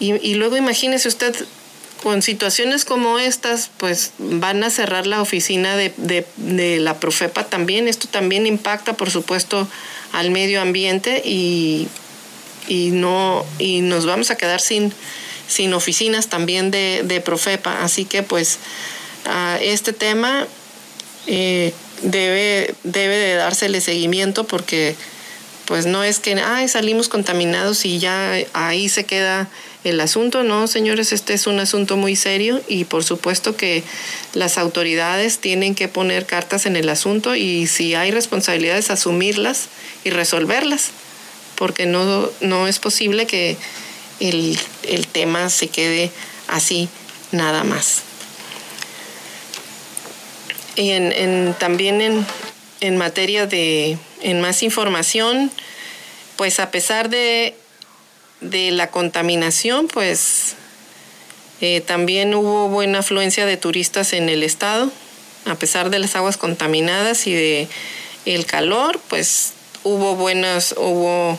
Y, y luego imagínese usted con situaciones como estas, pues van a cerrar la oficina de, la Profepa también. Esto también impacta, por supuesto, al medio ambiente y, no, y nos vamos a quedar sin, sin oficinas también de, Profepa. Así que, pues, este tema eh, debe, debe de dársele seguimiento porque pues no es que ay, salimos contaminados y ya ahí se queda el asunto. No, señores, este es un asunto muy serio y por supuesto que las autoridades tienen que poner cartas en el asunto y si hay responsabilidades, asumirlas y resolverlas, porque no, no es posible que el, tema se quede así nada más. Y en, también en, en materia de, en más información, pues a pesar de de la contaminación, pues eh, también hubo buena afluencia de turistas en el estado, a pesar de las aguas contaminadas y de el calor, pues hubo buenas, hubo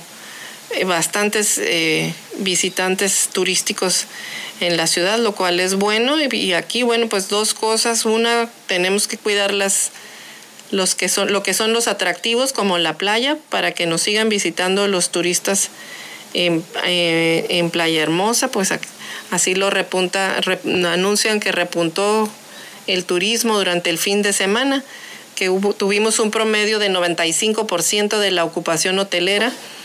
bastantes eh, visitantes turísticos en la ciudad, lo cual es bueno. Y aquí, bueno, pues dos cosas. Una, tenemos que cuidar las, los que son, lo que son los atractivos, como la playa, para que nos sigan visitando los turistas en, eh, en Playa Hermosa. Pues así lo repunta, anuncian que repuntó el turismo durante el fin de semana, que tuvimos un promedio de 95% de la ocupación hotelera eh,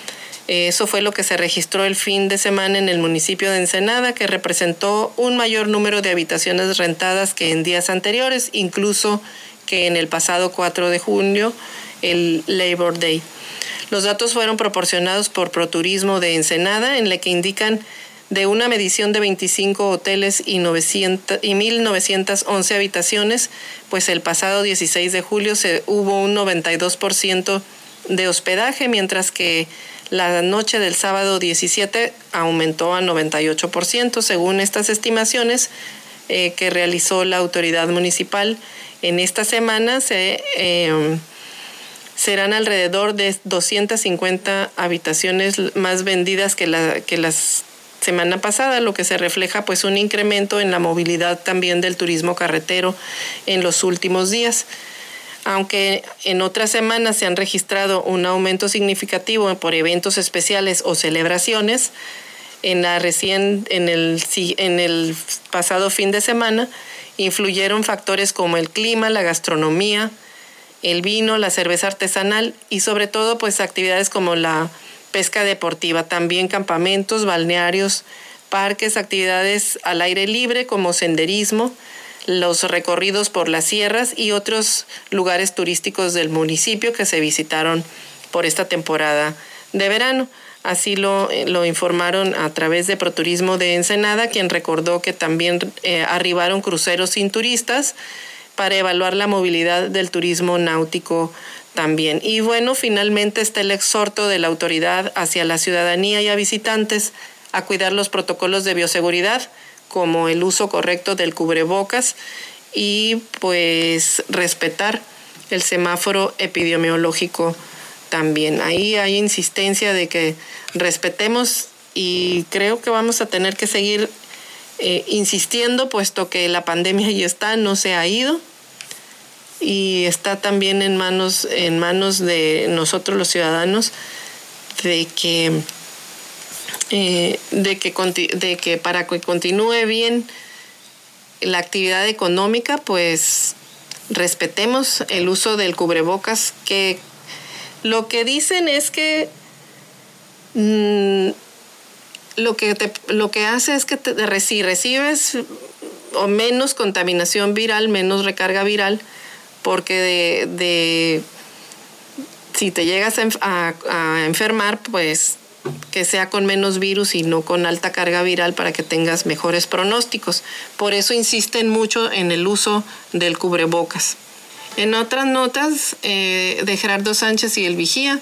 eso fue lo que se registró el fin de semana en el municipio de Ensenada, que representó un mayor número de habitaciones rentadas que en días anteriores, incluso que en el pasado 4 de junio, el Labor Day. Los datos fueron proporcionados por Proturismo de Ensenada, en la que indican de una medición de 25 hoteles y, 900, y 1.911 habitaciones, pues el pasado 16 de julio se hubo un 92% de hospedaje, mientras que la noche del sábado 17 aumentó a 98%, según estas estimaciones eh, que realizó la autoridad municipal. En esta semana se, em, serán alrededor de 250 habitaciones más vendidas que la que semana pasada, lo que se refleja pues un incremento en la movilidad también del turismo carretero en los últimos días aunque en otras semanas se han registrado un aumento significativo por eventos especiales o celebraciones, en, la recién, en, el, en el pasado fin de semana influyeron factores como el clima, la gastronomía, el vino, la cerveza artesanal y sobre todo pues actividades como la pesca deportiva, también campamentos, balnearios, parques, actividades al aire libre como senderismo, los recorridos por las sierras y otros lugares turísticos del municipio que se visitaron por esta temporada de verano. Así lo, eh, lo informaron a través de Proturismo de Ensenada, quien recordó que también eh, arribaron cruceros sin turistas para evaluar la movilidad del turismo náutico también. Y bueno, finalmente está el exhorto de la autoridad hacia la ciudadanía y a visitantes a cuidar los protocolos de bioseguridad como el uso correcto del cubrebocas y pues respetar el semáforo epidemiológico también. Ahí hay insistencia de que respetemos y creo que vamos a tener que seguir eh, insistiendo puesto que la pandemia ya está, no se ha ido y está también en manos, en manos de nosotros los ciudadanos de que eh, de, que, de que para que continúe bien la actividad económica, pues respetemos el uso del cubrebocas, que lo que dicen es que mm, lo, que lo que hace es que si recibes o menos contaminación viral, menos recarga viral, porque de, si te llegas a enfermar, pues que sea con menos virus y no con alta carga viral para que tengas mejores pronósticos. Por eso insisten mucho en el uso del cubrebocas. En otras notas eh, de Gerardo Sánchez y el Vigía,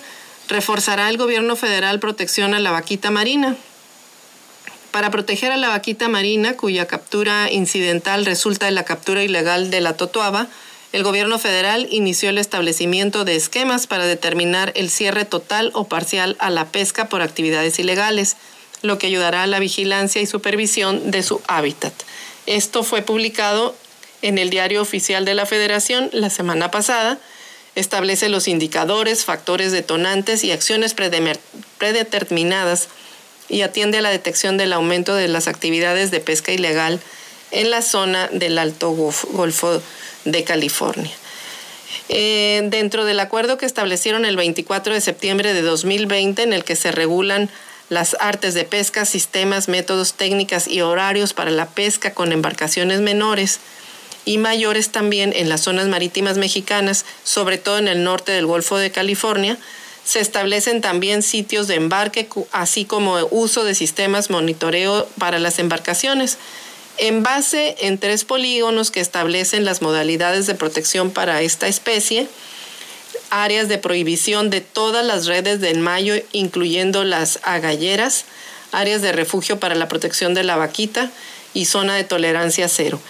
reforzará el gobierno federal protección a la vaquita marina. Para proteger a la vaquita marina, cuya captura incidental resulta de la captura ilegal de la totoaba, el gobierno federal inició el establecimiento de esquemas para determinar el cierre total o parcial a la pesca por actividades ilegales, lo que ayudará a la vigilancia y supervisión de su hábitat. Esto fue publicado en el Diario Oficial de la Federación la semana pasada. Establece los indicadores, factores detonantes y acciones predeterminadas y atiende a la detección del aumento de las actividades de pesca ilegal en la zona del Alto Golfo de California. Eh, dentro del acuerdo que establecieron el 24 de septiembre de 2020, en el que se regulan las artes de pesca, sistemas, métodos, técnicas y horarios para la pesca con embarcaciones menores y mayores también en las zonas marítimas mexicanas, sobre todo en el norte del Golfo de California, se establecen también sitios de embarque, así como uso de sistemas monitoreo para las embarcaciones en base en tres polígonos que establecen las modalidades de protección para esta especie, áreas de prohibición de todas las redes del mayo, incluyendo las agalleras, áreas de refugio para la protección de la vaquita y zona de tolerancia cero.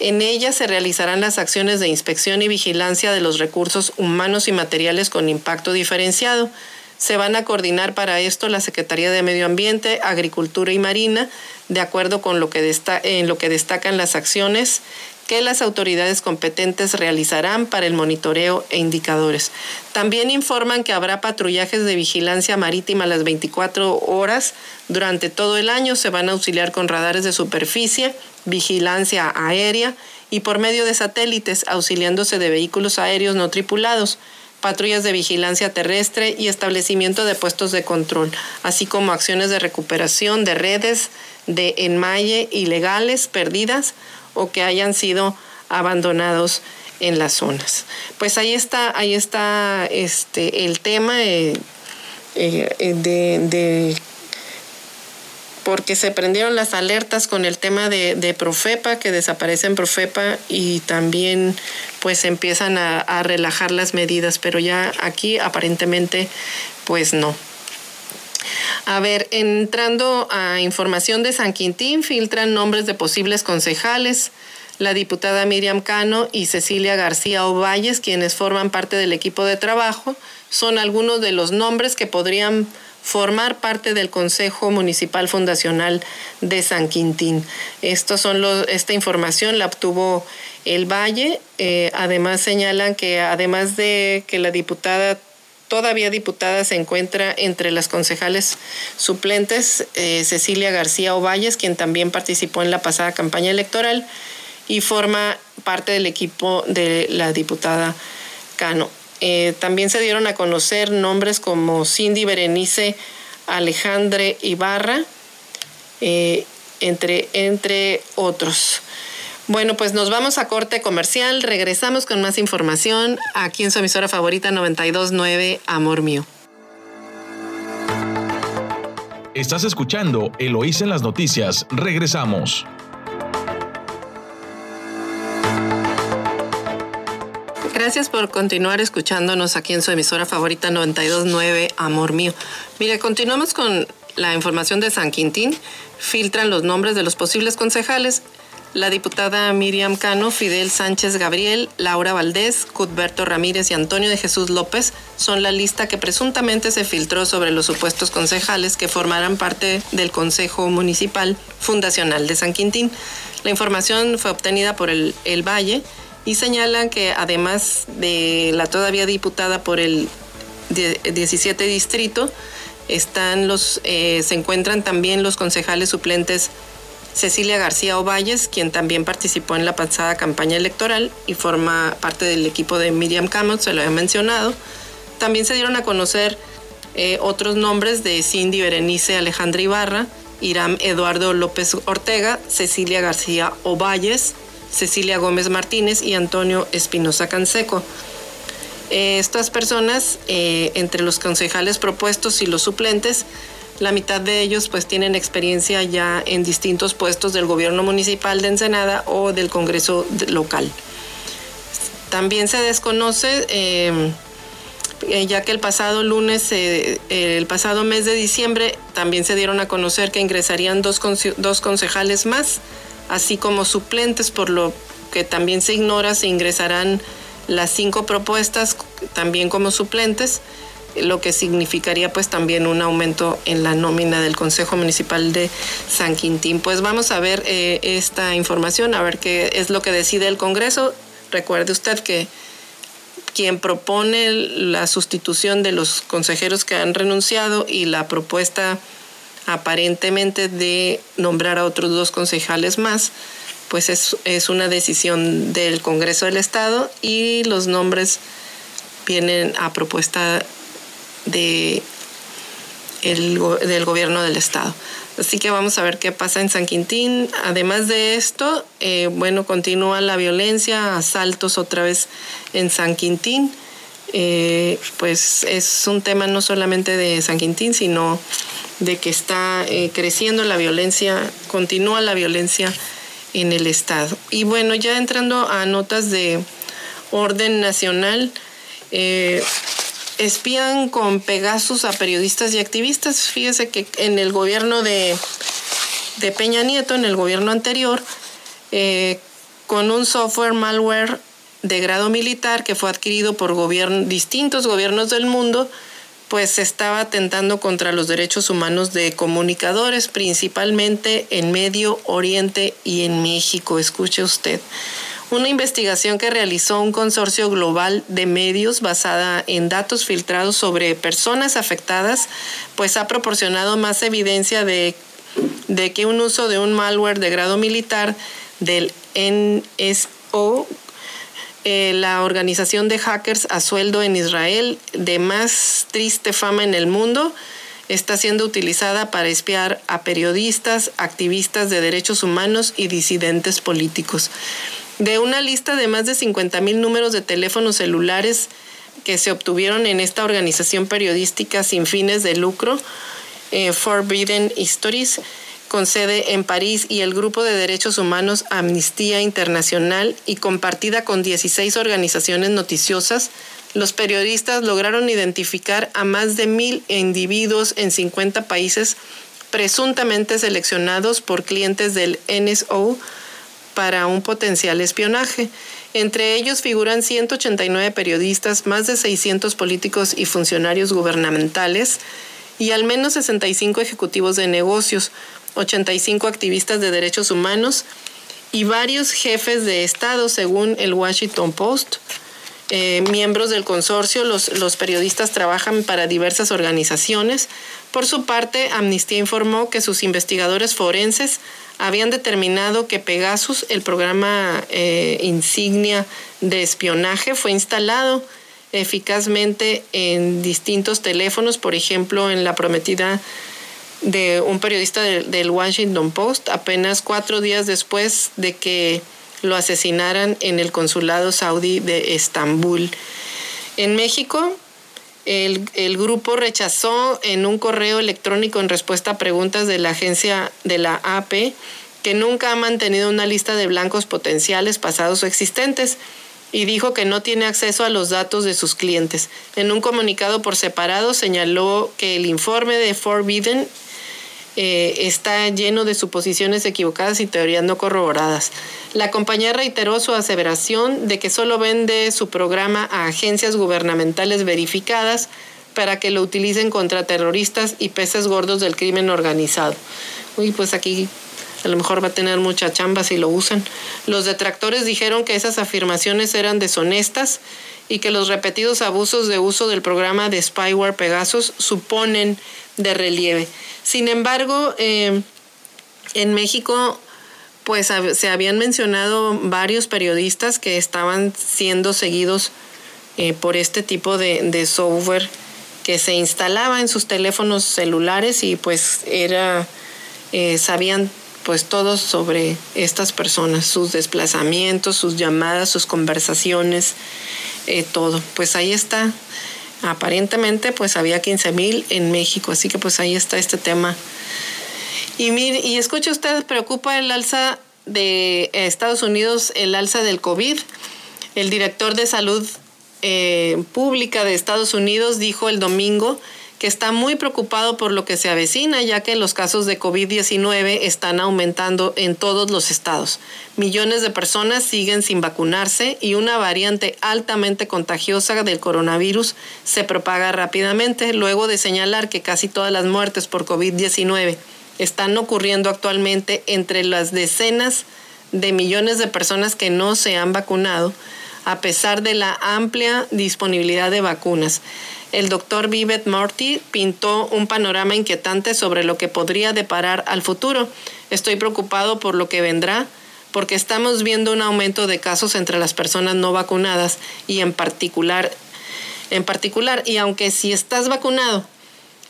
En ella se realizarán las acciones de inspección y vigilancia de los recursos humanos y materiales con impacto diferenciado. Se van a coordinar para esto la Secretaría de Medio Ambiente, Agricultura y Marina, de acuerdo con lo que en lo que destacan las acciones que las autoridades competentes realizarán para el monitoreo e indicadores. También informan que habrá patrullajes de vigilancia marítima las 24 horas durante todo el año. Se van a auxiliar con radares de superficie, vigilancia aérea y por medio de satélites, auxiliándose de vehículos aéreos no tripulados patrullas de vigilancia terrestre y establecimiento de puestos de control, así como acciones de recuperación de redes de enmalle ilegales perdidas o que hayan sido abandonados en las zonas. Pues ahí está, ahí está este, el tema eh, eh, de, porque se prendieron las alertas con el tema de, Profepa, que desaparecen Profepa y también pues empiezan a, a, relajar las medidas, pero ya aquí aparentemente pues no. A ver, entrando a información de San Quintín, filtran nombres de posibles concejales. La diputada Miriam Cano y Cecilia García Ovalles, quienes forman parte del equipo de trabajo, son algunos de los nombres que podrían formar parte del Consejo Municipal Fundacional de San Quintín. Son los, esta información la obtuvo el Valle. Eh, además señalan que además de que la diputada todavía diputada se encuentra entre las concejales suplentes eh, Cecilia García Ovalles, quien también participó en la pasada campaña electoral y forma parte del equipo de la diputada Cano. Eh, también se dieron a conocer nombres como Cindy Berenice Alejandre Ibarra, eh, entre, entre otros. Bueno, pues nos vamos a corte comercial, regresamos con más información aquí en su emisora favorita 929 Amor Mío. Estás escuchando Eloís en las noticias, regresamos. Gracias por continuar escuchándonos aquí en su emisora favorita 929 Amor Mío. Mire, continuamos con la información de San Quintín. Filtran los nombres de los posibles concejales la diputada Miriam Cano, Fidel Sánchez Gabriel, Laura Valdés, Cudberto Ramírez y Antonio de Jesús López son la lista que presuntamente se filtró sobre los supuestos concejales que formarán parte del Consejo Municipal Fundacional de San Quintín. La información fue obtenida por el, Valle y señalan que además de la todavía diputada por el 17 distrito, están los, eh, se encuentran también los concejales suplentes Cecilia García Ovalles, quien también participó en la pasada campaña electoral y forma parte del equipo de Miriam Camot, se lo he mencionado. También se dieron a conocer eh, otros nombres de Cindy Berenice Alejandra Ibarra, Iram Eduardo López Ortega, Cecilia García Ovalles, Cecilia Gómez Martínez y Antonio Espinosa Canseco. Eh, estas personas, eh, entre los concejales propuestos y los suplentes, la mitad de ellos pues tienen experiencia ya en distintos puestos del gobierno municipal de Ensenada o del Congreso local. También se desconoce, eh, ya que el pasado lunes, el pasado mes de diciembre, también se dieron a conocer que ingresarían dos concejales más, así como suplentes, por lo que también se ignora si ingresarán las cinco propuestas también como suplentes lo que significaría pues también un aumento en la nómina del Consejo Municipal de San Quintín. Pues vamos a ver eh, esta información, a ver qué es lo que decide el Congreso. Recuerde usted que quien propone la sustitución de los consejeros que han renunciado y la propuesta aparentemente de nombrar a otros dos concejales más, pues es, es una decisión del Congreso del Estado y los nombres vienen a propuesta de el, del gobierno del estado. Así que vamos a ver qué pasa en San Quintín. Además de esto, eh, bueno, continúa la violencia, asaltos otra vez en San Quintín. Eh, pues es un tema no solamente de San Quintín, sino de que está eh, creciendo la violencia, continúa la violencia en el estado. Y bueno, ya entrando a notas de orden nacional, espían con Pegasus a periodistas y activistas. Fíjese que en el gobierno de, de Peña Nieto, en el gobierno anterior, eh, con un software malware de grado militar que fue adquirido por distintos gobiernos del mundo, pues estaba atentando contra los derechos humanos de comunicadores, principalmente en Medio Oriente y en México. Escuche usted. Una investigación que realizó un consorcio global de medios basada en datos filtrados sobre personas afectadas, pues ha proporcionado más evidencia de, de que un uso de un malware de grado militar del NSO eh, la organización de hackers a sueldo en Israel de más triste fama en el mundo está siendo utilizada para espiar a periodistas, activistas de derechos humanos y disidentes políticos. De una lista de más de 50 mil números de teléfonos celulares que se obtuvieron en esta organización periodística sin fines de lucro, eh, Forbidden Histories, con sede en París y el Grupo de Derechos Humanos Amnistía Internacional y compartida con 16 organizaciones noticiosas, los periodistas lograron identificar a más de mil individuos en 50 países presuntamente seleccionados por clientes del NSO para un potencial espionaje. Entre ellos figuran 189 periodistas, más de 600 políticos y funcionarios gubernamentales y al menos 65 ejecutivos de negocios, 85 activistas de derechos humanos y varios jefes de Estado, según el Washington Post. Eh, miembros del consorcio, los, los periodistas trabajan para diversas organizaciones. Por su parte, Amnistía informó que sus investigadores forenses habían determinado que Pegasus, el programa eh, insignia de espionaje, fue instalado eficazmente en distintos teléfonos, por ejemplo, en la prometida de un periodista del Washington Post apenas cuatro días después de que lo asesinaran en el consulado saudí de Estambul. En México, el, el, grupo rechazó en un correo electrónico en respuesta a preguntas de la agencia de la AP que nunca ha mantenido una lista de blancos potenciales pasados o existentes y dijo que no tiene acceso a los datos de sus clientes. En un comunicado por separado señaló que el informe de Forbidden eh, está lleno de suposiciones equivocadas y teorías no corroboradas. La compañía reiteró su aseveración de que solo vende su programa a agencias gubernamentales verificadas para que lo utilicen contra terroristas y peces gordos del crimen organizado. Uy, pues aquí a lo mejor va a tener mucha chamba si lo usan. Los detractores dijeron que esas afirmaciones eran deshonestas y que los repetidos abusos de uso del programa de spyware Pegasus suponen de relieve. Sin embargo, eh, en México pues se habían mencionado varios periodistas que estaban siendo seguidos eh, por este tipo de, software que se instalaba en sus teléfonos celulares y pues era eh, sabían pues todos sobre estas personas, sus desplazamientos, sus llamadas, sus conversaciones, todo. Pues ahí está aparentemente pues había 15 mil en México, así que pues ahí está este tema. Y, mire, y escuche usted, preocupa el alza de Estados Unidos, el alza del COVID. El director de salud eh, pública de Estados Unidos dijo el domingo que está muy preocupado por lo que se avecina, ya que los casos de COVID-19 están aumentando en todos los estados. Millones de personas siguen sin vacunarse y una variante altamente contagiosa del coronavirus se propaga rápidamente, luego de señalar que casi todas las muertes por COVID-19 están ocurriendo actualmente entre las decenas de millones de personas que no se han vacunado, a pesar de la amplia disponibilidad de vacunas. El doctor Vivet Morty pintó un panorama inquietante sobre lo que podría deparar al futuro. Estoy preocupado por lo que vendrá porque estamos viendo un aumento de casos entre las personas no vacunadas y en particular en particular y aunque si estás vacunado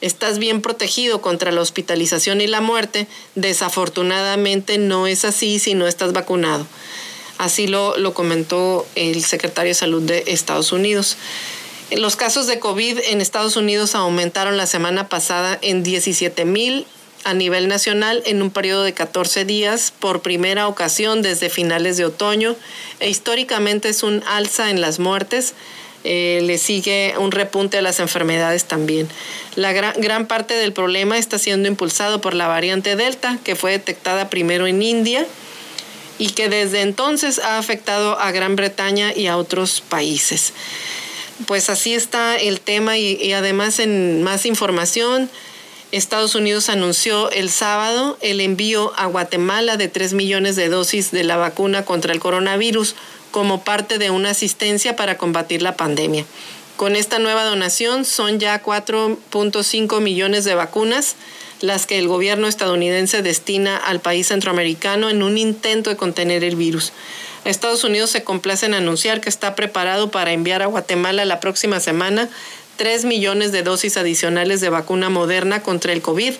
estás bien protegido contra la hospitalización y la muerte, desafortunadamente no es así si no estás vacunado. Así lo, lo comentó el secretario de Salud de Estados Unidos. Los casos de COVID en Estados Unidos aumentaron la semana pasada en 17 mil a nivel nacional en un periodo de 14 días por primera ocasión desde finales de otoño e históricamente es un alza en las muertes. eh, le sigue un repunte a las enfermedades también. La gran, gran parte del problema está siendo impulsado por la variante Delta, que fue detectada primero en India y que desde entonces ha afectado a Gran Bretaña y a otros países. Pues así está el tema y, además en más información, Estados Unidos anunció el sábado el envío a Guatemala de 3 millones de dosis de la vacuna contra el coronavirus como parte de una asistencia para combatir la pandemia. Con esta nueva donación son ya 4.5 millones de vacunas las que el gobierno estadounidense destina al país centroamericano en un intento de contener el virus. Estados Unidos se complace en anunciar que está preparado para enviar a Guatemala la próxima semana 3 millones de dosis adicionales de vacuna moderna contra el COVID,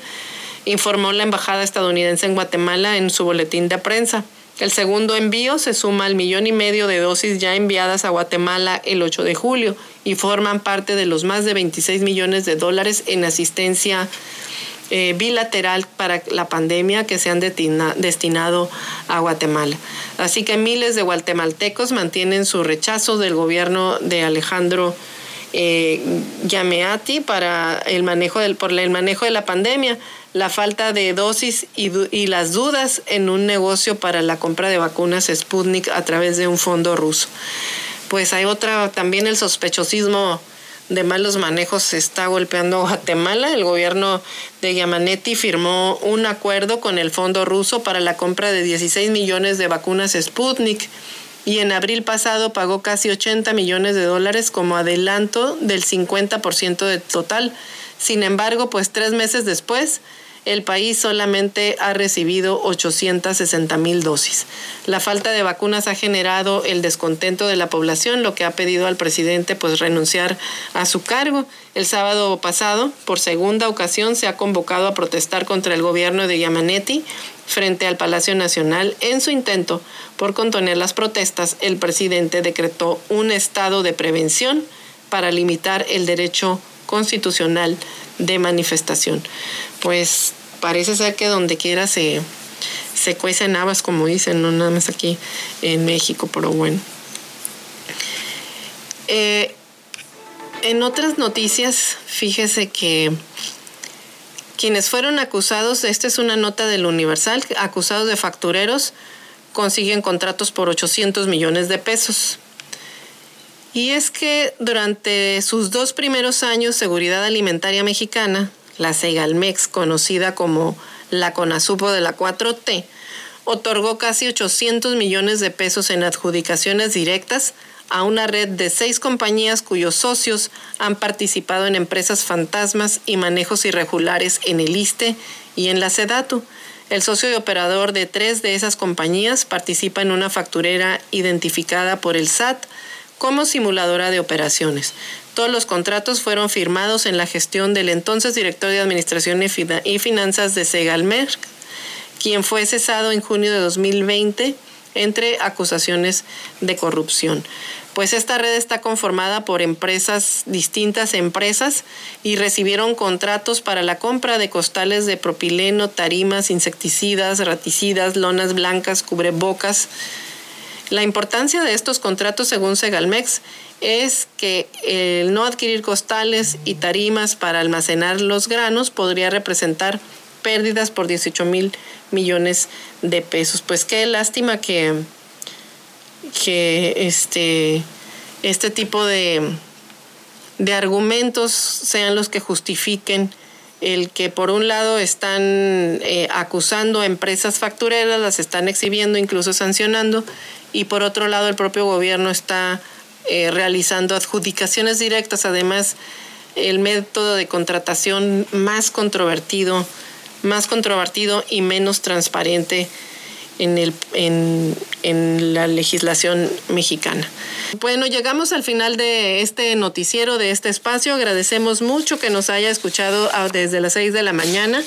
informó la embajada estadounidense en Guatemala en su boletín de prensa. El segundo envío se suma al millón y medio de dosis ya enviadas a Guatemala el 8 de julio y forman parte de los más de 26 millones de dólares en asistencia eh, bilateral para la pandemia que se han destinado a Guatemala. Así que miles de guatemaltecos mantienen su rechazo del gobierno de Alejandro eh, Yameati para el manejo del, por el manejo de la pandemia, la falta de dosis y, y las dudas en un negocio para la compra de vacunas Sputnik a través de un fondo ruso. Pues hay otra, también el sospechosismo de malos manejos se está golpeando Guatemala. El gobierno de Yamanetti firmó un acuerdo con el fondo ruso para la compra de 16 millones de vacunas Sputnik y en abril pasado pagó casi 80 millones de dólares como adelanto del 50% del total. Sin embargo, pues tres meses después, el país solamente ha recibido 860 mil dosis. La falta de vacunas ha generado el descontento de la población, lo que ha pedido al presidente pues renunciar a su cargo. El sábado pasado, por segunda ocasión, se ha convocado a protestar contra el gobierno de Yamanetti frente al Palacio Nacional. En su intento por contener las protestas, el presidente decretó un estado de prevención para limitar el derecho constitucional de manifestación. Pues parece ser que donde quiera se, se cuecen habas, como dicen, no nada más aquí en México, pero bueno. Eh, en otras noticias, fíjese que quienes fueron acusados, esta es una nota del Universal, acusados de factureros, consiguen contratos por 800 millones de pesos. Y es que durante sus dos primeros años, Seguridad Alimentaria Mexicana la Segalmex, conocida como la Conasupo de la 4T, otorgó casi 800 millones de pesos en adjudicaciones directas a una red de seis compañías cuyos socios han participado en empresas fantasmas y manejos irregulares en el ISTE y en la SEDATU. El socio y operador de tres de esas compañías participa en una facturera identificada por el SAT como simuladora de operaciones. Todos los contratos fueron firmados en la gestión del entonces director de Administración y Finanzas de Segalmer, quien fue cesado en junio de 2020 entre acusaciones de corrupción. Pues esta red está conformada por empresas, distintas empresas, y recibieron contratos para la compra de costales de propileno, tarimas, insecticidas, raticidas, lonas blancas, cubrebocas. La importancia de estos contratos, según Segalmex, es que el no adquirir costales y tarimas para almacenar los granos podría representar pérdidas por 18 mil millones de pesos. Pues qué lástima que, que este, este tipo de, de argumentos sean los que justifiquen el que por un lado están eh, acusando a empresas factureras, las están exhibiendo, incluso sancionando, y por otro lado el propio gobierno está eh, realizando adjudicaciones directas, además el método de contratación más controvertido, más controvertido y menos transparente en, el, en, en, la legislación mexicana. Bueno, llegamos al final de este noticiero, de este espacio. Agradecemos mucho que nos haya escuchado desde las 6 de la mañana.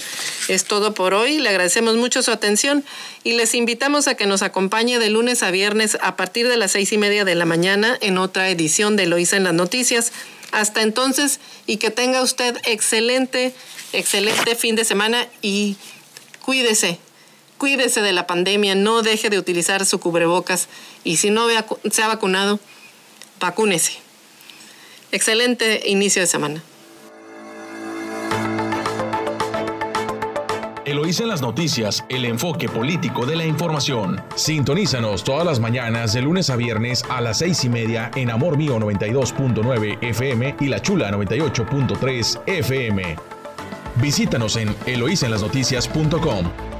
Es todo por hoy. Le agradecemos mucho su atención y les invitamos a que nos acompañe de lunes a viernes a partir de las seis y media de la mañana en otra edición de Loisa en las Noticias. Hasta entonces y que tenga usted excelente, excelente fin de semana y cuídese cuídese de la pandemia, no deje de utilizar su cubrebocas y si no se ha vacunado, vacúnese. Excelente inicio de semana. Eloísa en las noticias, el enfoque político de la información. Sintonízanos todas las mañanas de lunes a viernes a las seis y media en Amor Mío 92.9 FM y La Chula 98.3 FM. Visítanos en eloísenlasnoticias.com.